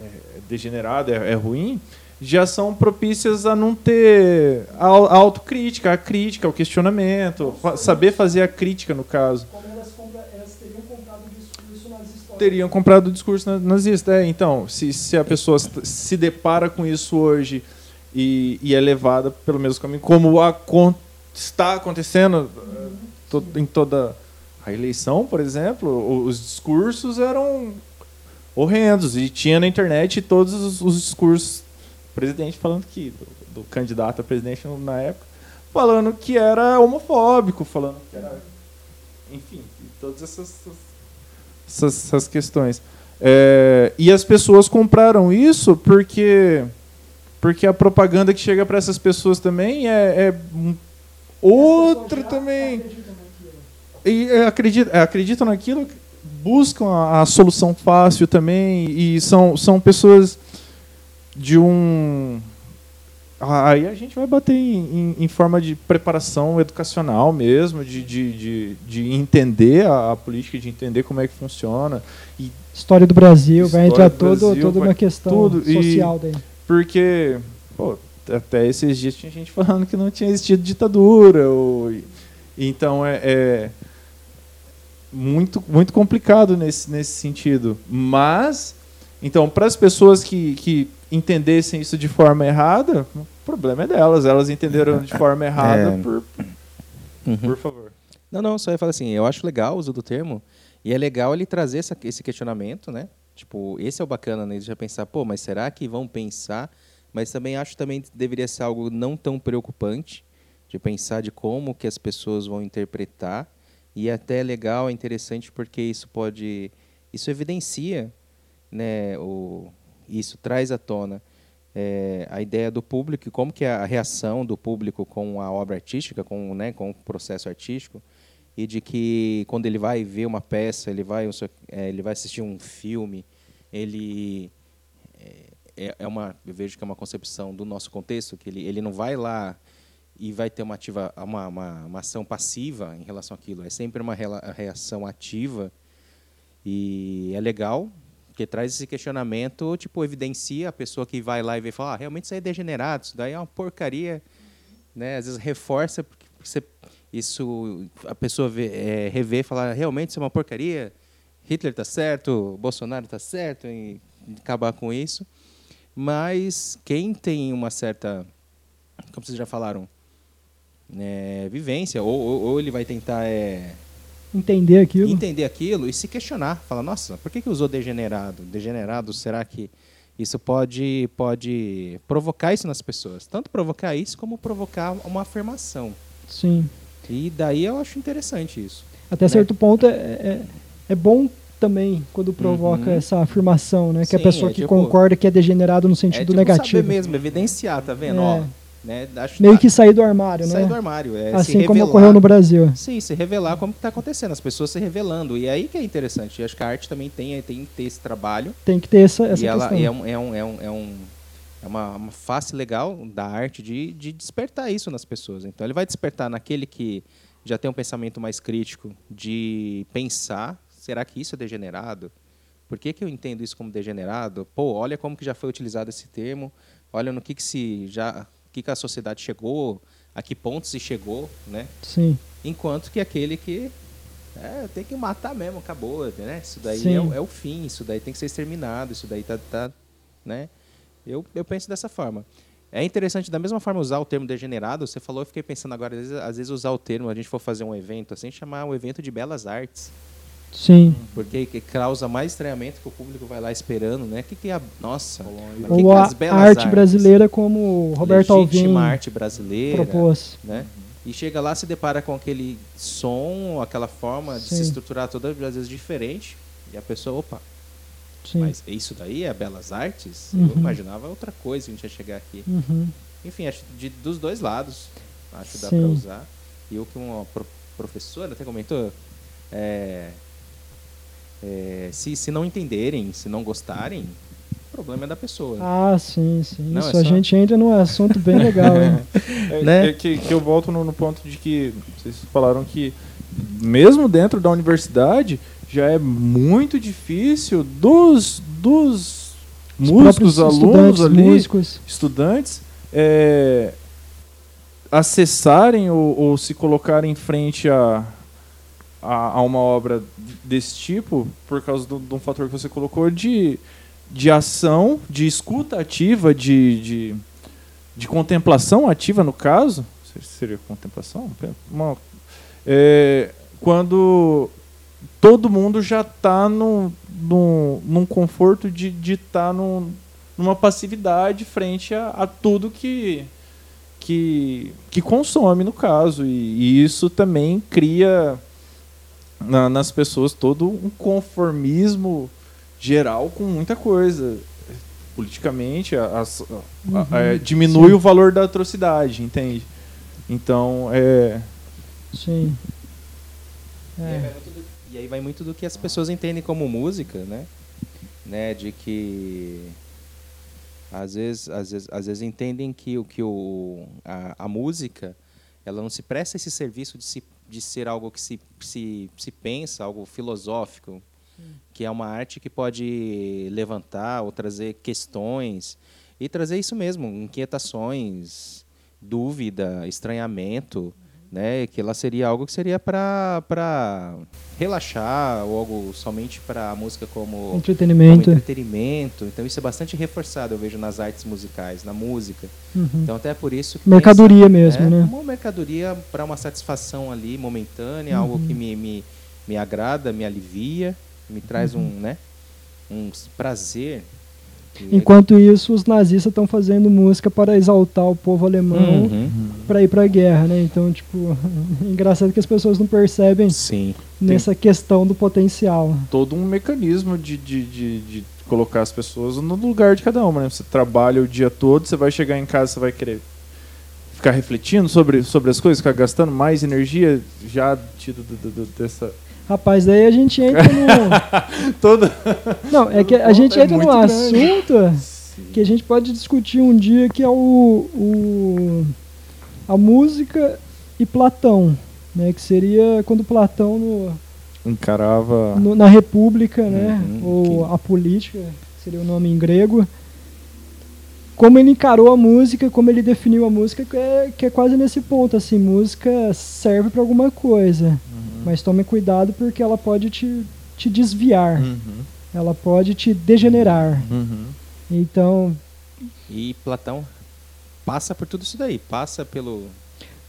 é degenerado, é, é ruim, já são propícias a não ter a, a autocrítica, a crítica, o questionamento, fa saber fazer a crítica no caso. Como elas, elas teriam comprado o discurso nazista. Teriam comprado o discurso nazista, é. Então, se, se a pessoa se depara com isso hoje e, e é levada pelo mesmo caminho, como a, está acontecendo to, em toda a eleição, por exemplo, os discursos eram horrendos e tinha na internet todos os, os discursos do presidente falando que do, do, candidato a presidente na época falando que era homofóbico, falando que era enfim, todas essas essas, essas questões. É, e as pessoas compraram isso porque porque a propaganda que chega para essas pessoas também é, é outra também. E acreditam, é, acreditam naquilo, buscam a, a, solução fácil também e são, são pessoas de um aí a gente vai bater em, em, em forma de preparação educacional mesmo, de, de, de, de entender a, a, política, de entender como é que funciona. E história do Brasil, história vai entrar todo, toda uma questão tudo, social daí. Porque, pô, até esses dias tinha gente falando que não tinha existido ditadura. Ou, então é, é, muito, muito complicado nesse, nesse sentido. Mas, então, para as pessoas que, que entendessem isso de forma errada, o problema é delas. Elas entenderam de forma errada é. por, uhum. por favor. Não, não, só ia falar assim, eu acho legal o uso do termo, e é legal ele trazer essa, esse questionamento, né? Tipo, esse é o bacana, né? De já pensar, pô, mas será que vão pensar mas também acho também que deveria ser algo não tão preocupante de pensar de como que as pessoas vão interpretar e é até legal, é interessante porque isso pode isso evidencia, né, o isso traz à tona é, a ideia do público e como que é a reação do público com a obra artística, com, né, com o processo artístico e de que quando ele vai ver uma peça, ele vai, é, ele vai assistir um filme, ele é, é uma, eu vejo que é uma concepção do nosso contexto, que ele, ele não vai lá e vai ter uma, ativa, uma, uma, uma ação passiva em relação àquilo, é sempre uma reação ativa E é legal, porque traz esse questionamento, tipo, evidencia a pessoa que vai lá e vê e fala, ah, realmente isso aí é degenerado, isso daí é uma porcaria, né? Às vezes reforça, porque você, isso a pessoa vê, é, revê e fala, realmente isso é uma porcaria, Hitler está certo, Bolsonaro está certo em acabar com isso. Mas quem tem uma certa, como vocês já falaram, é, vivência, ou, ou, ou, ele vai tentar é, entender aquilo, entender aquilo e se questionar, falar, nossa, por que, que usou degenerado? Degenerado, será que isso pode pode provocar isso nas pessoas? Tanto provocar isso como provocar uma afirmação. Sim. E daí eu acho interessante isso. Até né? certo ponto é, é, é bom também quando provoca uhum. essa afirmação, né? Sim, que a pessoa é, que tipo, concorda que é degenerado no sentido é, tipo, negativo. saber mesmo, evidenciar, tá vendo? É. Ó, né? Acho, Meio que sair do armário, sair né? Sair do armário. É, assim como ocorreu no Brasil. Sim, se revelar como está acontecendo, as pessoas se revelando. E aí que é interessante. acho que a arte também tem, tem que ter esse trabalho. Tem que ter essa, essa e ela, e é, um, é, um, é, um, é, um, é uma, uma face legal da arte de, de despertar isso nas pessoas. Então ele vai despertar naquele que já tem um pensamento mais crítico de pensar, será que isso é degenerado? Por que, que eu entendo isso como degenerado? Pô, olha como que já foi utilizado esse termo, olha no que, que se já que, que a sociedade chegou, a que ponto se chegou, né? Sim. Enquanto que aquele que é, tem que matar mesmo, acabou, né? Isso daí é, é, o fim, isso daí tem que ser exterminado, isso daí tá, tá né? Eu, eu penso dessa forma. É interessante, da mesma forma, usar o termo degenerado. Você falou, eu fiquei pensando agora, às vezes, às vezes usar o termo, a gente for fazer um evento assim, chamar o evento de belas artes. Sim. Porque que causa mais estranhamento que o público vai lá esperando, né? O que, que é a. Nossa, Ou que a, que é arte artes? brasileira, como Roberto Alvim. arte brasileira. Propôs. Né? E chega lá, se depara com aquele som, aquela forma de Sim. se estruturar toda, às vezes, diferente. E a pessoa, opa. Sim. Mas isso daí é belas artes? Uhum. Eu imaginava outra coisa que a gente ia chegar aqui. Uhum. Enfim, acho de, dos dois lados. Acho que dá para usar. E o que uma pro, professora até comentou. É, é, se, se não entenderem, se não gostarem, o problema é da pessoa. Ah, sim, sim. Não, Isso é a gente entra num assunto bem legal. é, né? é que, que eu volto no, no, ponto de que vocês falaram que mesmo dentro da universidade já é muito difícil dos, dos músicos, alunos ali, músicos. estudantes, é, acessarem ou, ou se colocarem em frente a a, a uma obra desse tipo por causa de um fator que você colocou de, de ação, de escuta ativa, de, de, de contemplação ativa, no caso. Seria contemplação? Uma, é, quando todo mundo já está no, no, num conforto de estar tá numa passividade frente a, a tudo que, que, que consome, no caso. E, e isso também cria na, nas pessoas todo um conformismo geral com muita coisa. Politicamente, uhum, a, a, é, diminui sim. o valor da atrocidade, entende? Então, é. Sim. É. E aí vai muito do que as pessoas entendem como música, né? né? De que às vezes, às vezes, às vezes entendem que o que o a, a música ela não se presta esse serviço de se de ser algo que se, se, se pensa, algo filosófico, que é uma arte que pode levantar ou trazer questões e trazer isso mesmo, inquietações, dúvida, estranhamento né? Que ela seria algo que seria para relaxar ou algo somente para a música como entretenimento. como entretenimento. Então isso é bastante reforçado, eu vejo nas artes musicais, na música. Uhum. Então até por isso que mercadoria pensa, mesmo, né? Uma mercadoria para uma satisfação ali momentânea, uhum. algo que me, me, me agrada, me alivia, me traz uhum. um, né? Um prazer Enquanto isso, os nazistas estão fazendo música para exaltar o povo alemão uhum. para ir para a guerra, né? Então, tipo, engraçado que as pessoas não percebem Sim. nessa Tem questão do potencial. Todo um mecanismo de, de, de, de, colocar as pessoas no lugar de cada uma, né? Você trabalha o dia todo, você vai chegar em casa, você vai querer ficar refletindo sobre, sobre as coisas, ficar gastando mais energia já tido dessa Rapaz, daí a gente entra no. Todo. Não, é que a gente é entra num assunto que a gente pode discutir um dia que é o, o a música e Platão, né? Que seria quando Platão no, encarava no- na república, né? Uhum, Ou que- a política, seria o nome em grego. Como ele encarou a música, como ele definiu a música, que é, que é quase nesse ponto, assim, música serve para alguma coisa, mas tome cuidado porque ela pode te, te desviar, Uhum. ela pode te degenerar. Uhum. Então, E Platão passa por tudo isso daí. Passa pelo,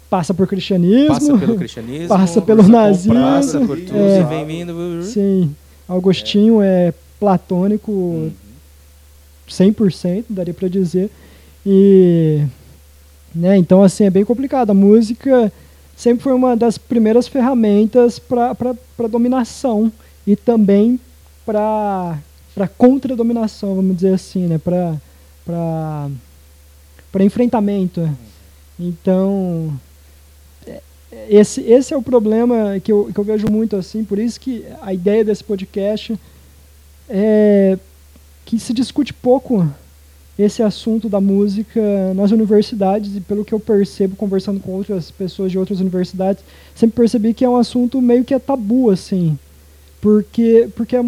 passa por cristianismo, passa pelo cristianismo, passa pelo nazismo, passa por tudo é. vem vindo. sim, Agostinho é platônico Uhum. 100%, daria para dizer. E né, então assim é bem complicado. A música sempre foi uma das primeiras ferramentas para dominação e também para contra-dominação, vamos dizer assim, né, para para enfrentamento. Então é- esse, esse é o problema que eu, que eu vejo muito assim, por isso que a ideia desse podcast é que se discute pouco esse assunto da música nas universidades e pelo que eu percebo conversando com outras pessoas de outras universidades, sempre percebi que é um assunto meio que é tabu assim, porque porque é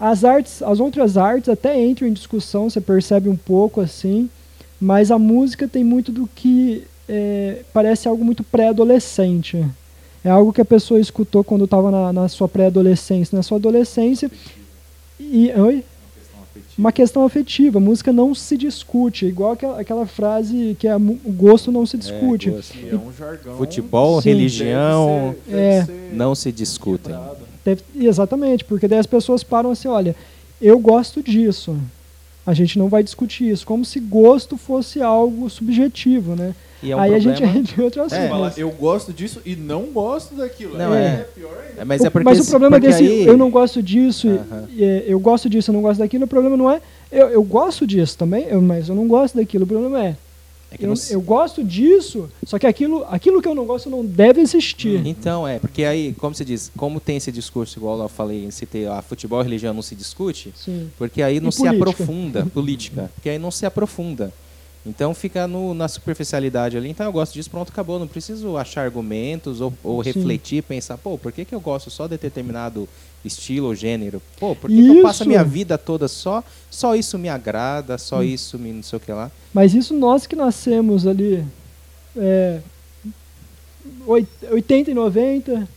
as artes, as outras artes até entram em discussão, você percebe um pouco assim, mas a música tem muito do que é, parece algo muito pré-adolescente. É algo que a pessoa escutou quando estava na, na sua pré-adolescência, na sua adolescência. E, oi? Uma questão afetiva. Música não se discute. Igual aquela, aquela frase que é, o gosto não se discute. É, gosto. É um jargão. Futebol, Sim. religião, deve ser- deve É. ser não se discutem. Deve- exatamente, porque daí as pessoas param assim, olha, eu gosto disso. A gente não vai discutir isso, como se gosto fosse algo subjetivo, né? E é um Aí problema. a gente entra em outro assunto. É. Fala, eu gosto disso e não gosto daquilo. Não, Aí é. pior ainda. É, Mas o, é porque mas o problema porque desse aí- eu não gosto disso, e, é, eu gosto disso, eu não gosto daquilo, o problema não é eu, eu gosto disso também, eu- mas eu não gosto daquilo. O problema é, é que eu, não- eu gosto disso, só que aquilo, aquilo que eu não gosto não deve existir. Então, é, porque aí, como se diz, como tem esse discurso, igual eu falei, citei, a futebol e religião não se discute, Sim. porque aí não E se política. aprofunda, política, porque aí não se aprofunda. Então fica no, na superficialidade ali, então eu gosto disso, pronto, acabou, não preciso achar argumentos ou, ou refletir, pensar, pô, por que, que eu gosto só de determinado estilo ou gênero? Pô, por que, que eu passo a minha vida toda só, só isso me agrada, só Hum. isso me não sei o que lá. Mas isso nós que nascemos ali é, oit- 80 e 90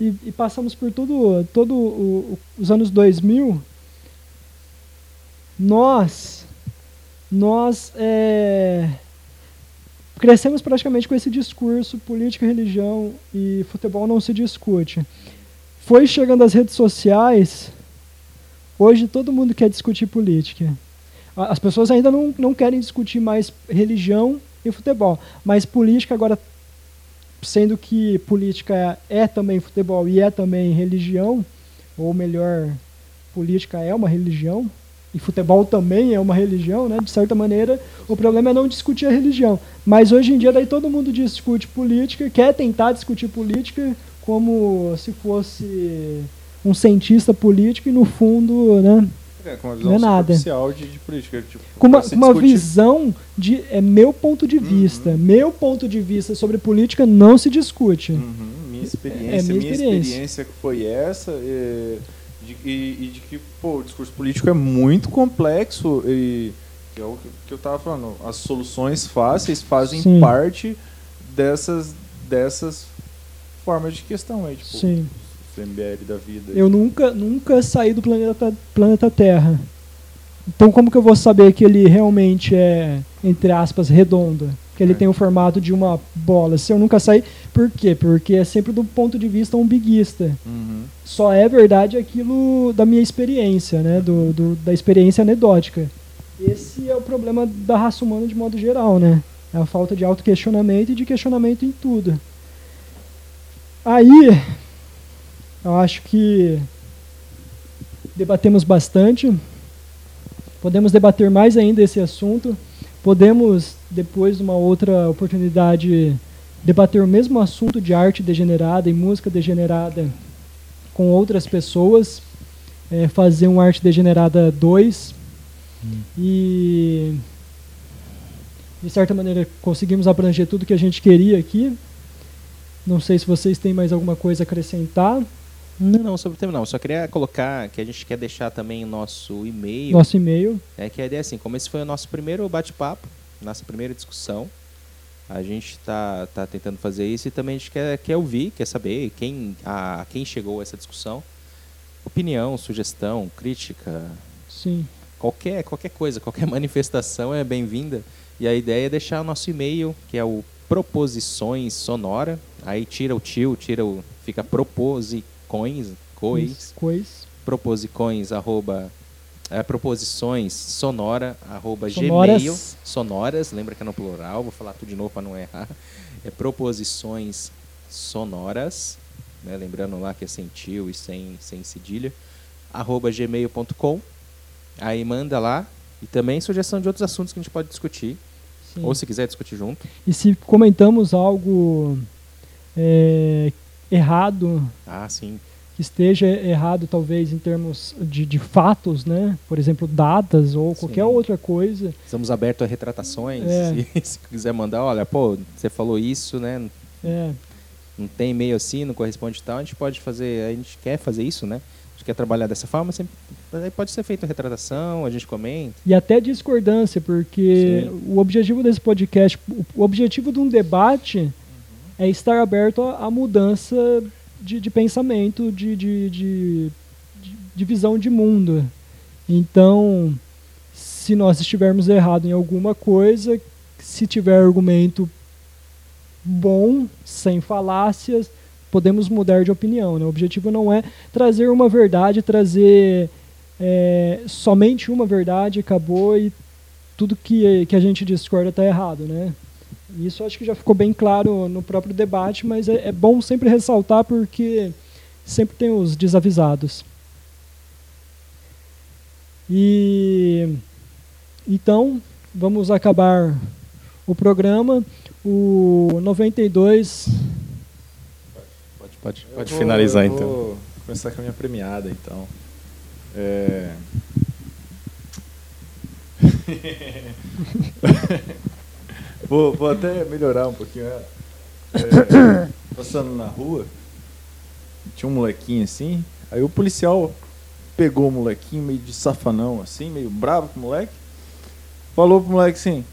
e, e passamos por todo, todo o- os anos 2000, nós, nós é, crescemos praticamente com esse discurso política, religião e futebol não se discute. Foi chegando as redes sociais, hoje todo mundo quer discutir política. As pessoas ainda não, não querem discutir mais religião e futebol, mas política agora, sendo que política é também futebol e é também religião, ou melhor, política é uma religião, e futebol também é uma religião, né? De certa maneira, o problema é não discutir a religião. Mas hoje em dia daí todo mundo discute política, quer tentar discutir política como se fosse um cientista político e no fundo, né? É, com uma visão é nada. superficial de, de política. Tipo, com uma, uma visão de é meu ponto de vista. Meu ponto de vista sobre política não se discute. Uhum, minha experiência, É, minha minha experiência. experiência foi essa. é, de- e, e de que pô, o discurso político é muito complexo e que é o que- eu estava falando. As soluções fáceis fazem Sim. parte dessas, dessas formas de questão aí, tipo, Sim. CMBL da vida. Eu nunca, nunca saí do planeta, planeta Terra. Então como que eu vou saber que ele realmente é, entre aspas, redondo? Que ele É. tem o formato de uma bola. Se eu nunca saí, por quê? Porque é sempre do ponto de vista umbiguista. Uhum. Só é verdade aquilo da minha experiência, né? Do, do- da experiência anedótica. Esse é o problema da raça humana de modo geral, né? É a falta de autoquestionamento e de questionamento em tudo. Aí, eu acho que debatemos bastante. Podemos debater mais ainda esse assunto. Podemos, depois de uma outra oportunidade, debater o mesmo assunto de arte degenerada e música degenerada com outras pessoas, é, fazer um Arte Degenerada 2 e de certa maneira conseguimos abranger tudo que a gente queria aqui. Não sei se vocês têm mais alguma coisa a acrescentar. Não, não, sobre o tema não. Só queria colocar que a gente quer deixar também o nosso e-mail. Nosso e-mail. É que a ideia é assim, como esse foi o nosso primeiro bate-papo, nossa primeira discussão, a gente está tá tentando fazer isso e também a gente quer, quer ouvir, quer saber quem, a, quem chegou a essa discussão. Opinião, sugestão, crítica, Sim. qualquer, qualquer coisa, qualquer manifestação é bem-vinda. E a ideia é deixar o nosso e-mail, que é o proposições sonora, aí tira o tio, tira o fica proposicões, cois, Cois. proposicões arroba é, proposições sonora arroba Sonoras. gmail sonoras lembra que é no plural vou falar tudo de novo para não errar é proposições sonoras né, lembrando lá que é sem tio e sem sem cedilha arroba gmail.com aí manda lá e também sugestão de outros assuntos que a gente pode discutir Sim. ou se quiser discutir junto E se comentamos algo é, errado, ah sim que esteja errado talvez em termos de, de fatos, né? Por exemplo, datas ou qualquer Sim. outra coisa. estamos abertos a retratações É. se, se quiser mandar olha pô você falou isso né É, não tem e-mail assim, não corresponde e tal, a gente pode fazer, a gente quer fazer isso, né? A gente quer trabalhar dessa forma, sempre, aí pode ser feito retratação, a gente comenta. E até discordância, porque Sim. o objetivo desse podcast, o objetivo de um debate é estar aberto à, mudança de, de pensamento, de, de, de, de- visão de mundo. Então, se nós estivermos errados em alguma coisa, se tiver argumento bom, sem falácias, podemos mudar de opinião. Né? O objetivo não é trazer uma verdade, trazer é, somente uma verdade, acabou e tudo que, que a gente discorda está errado. Né? Isso acho que já ficou bem claro no próprio debate, mas é, é bom sempre ressaltar porque sempre tem os desavisados. E então vamos acabar o programa. O 92 Pode, pode, Eu pode vou- finalizar eu então. Vou começar com a minha premiada, então. É... vou, vou até melhorar um pouquinho ela. É, passando na rua, tinha um molequinho assim, aí o policial pegou o molequinho meio de safanão assim, meio bravo com o moleque, falou pro moleque assim,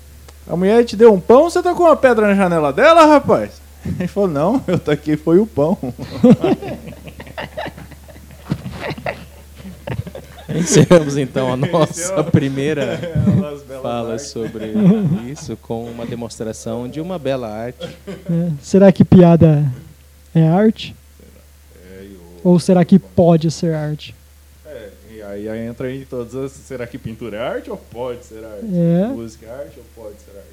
a mulher te deu um pão, você tá com uma pedra na janela dela, rapaz? Ele falou, não, eu taquei foi o pão. Encerramos então a nossa primeira fala sobre isso com uma demonstração de uma bela arte. né? será que piada é arte? É, Ou será que pode ser arte? É, e aí, entra em todas as. Será que pintura é arte ou pode ser arte? É. Música é arte ou pode ser arte?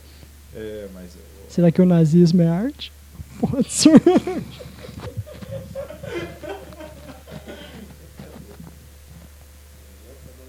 É, mas. eu- Será que o nazismo é arte? Pode ser.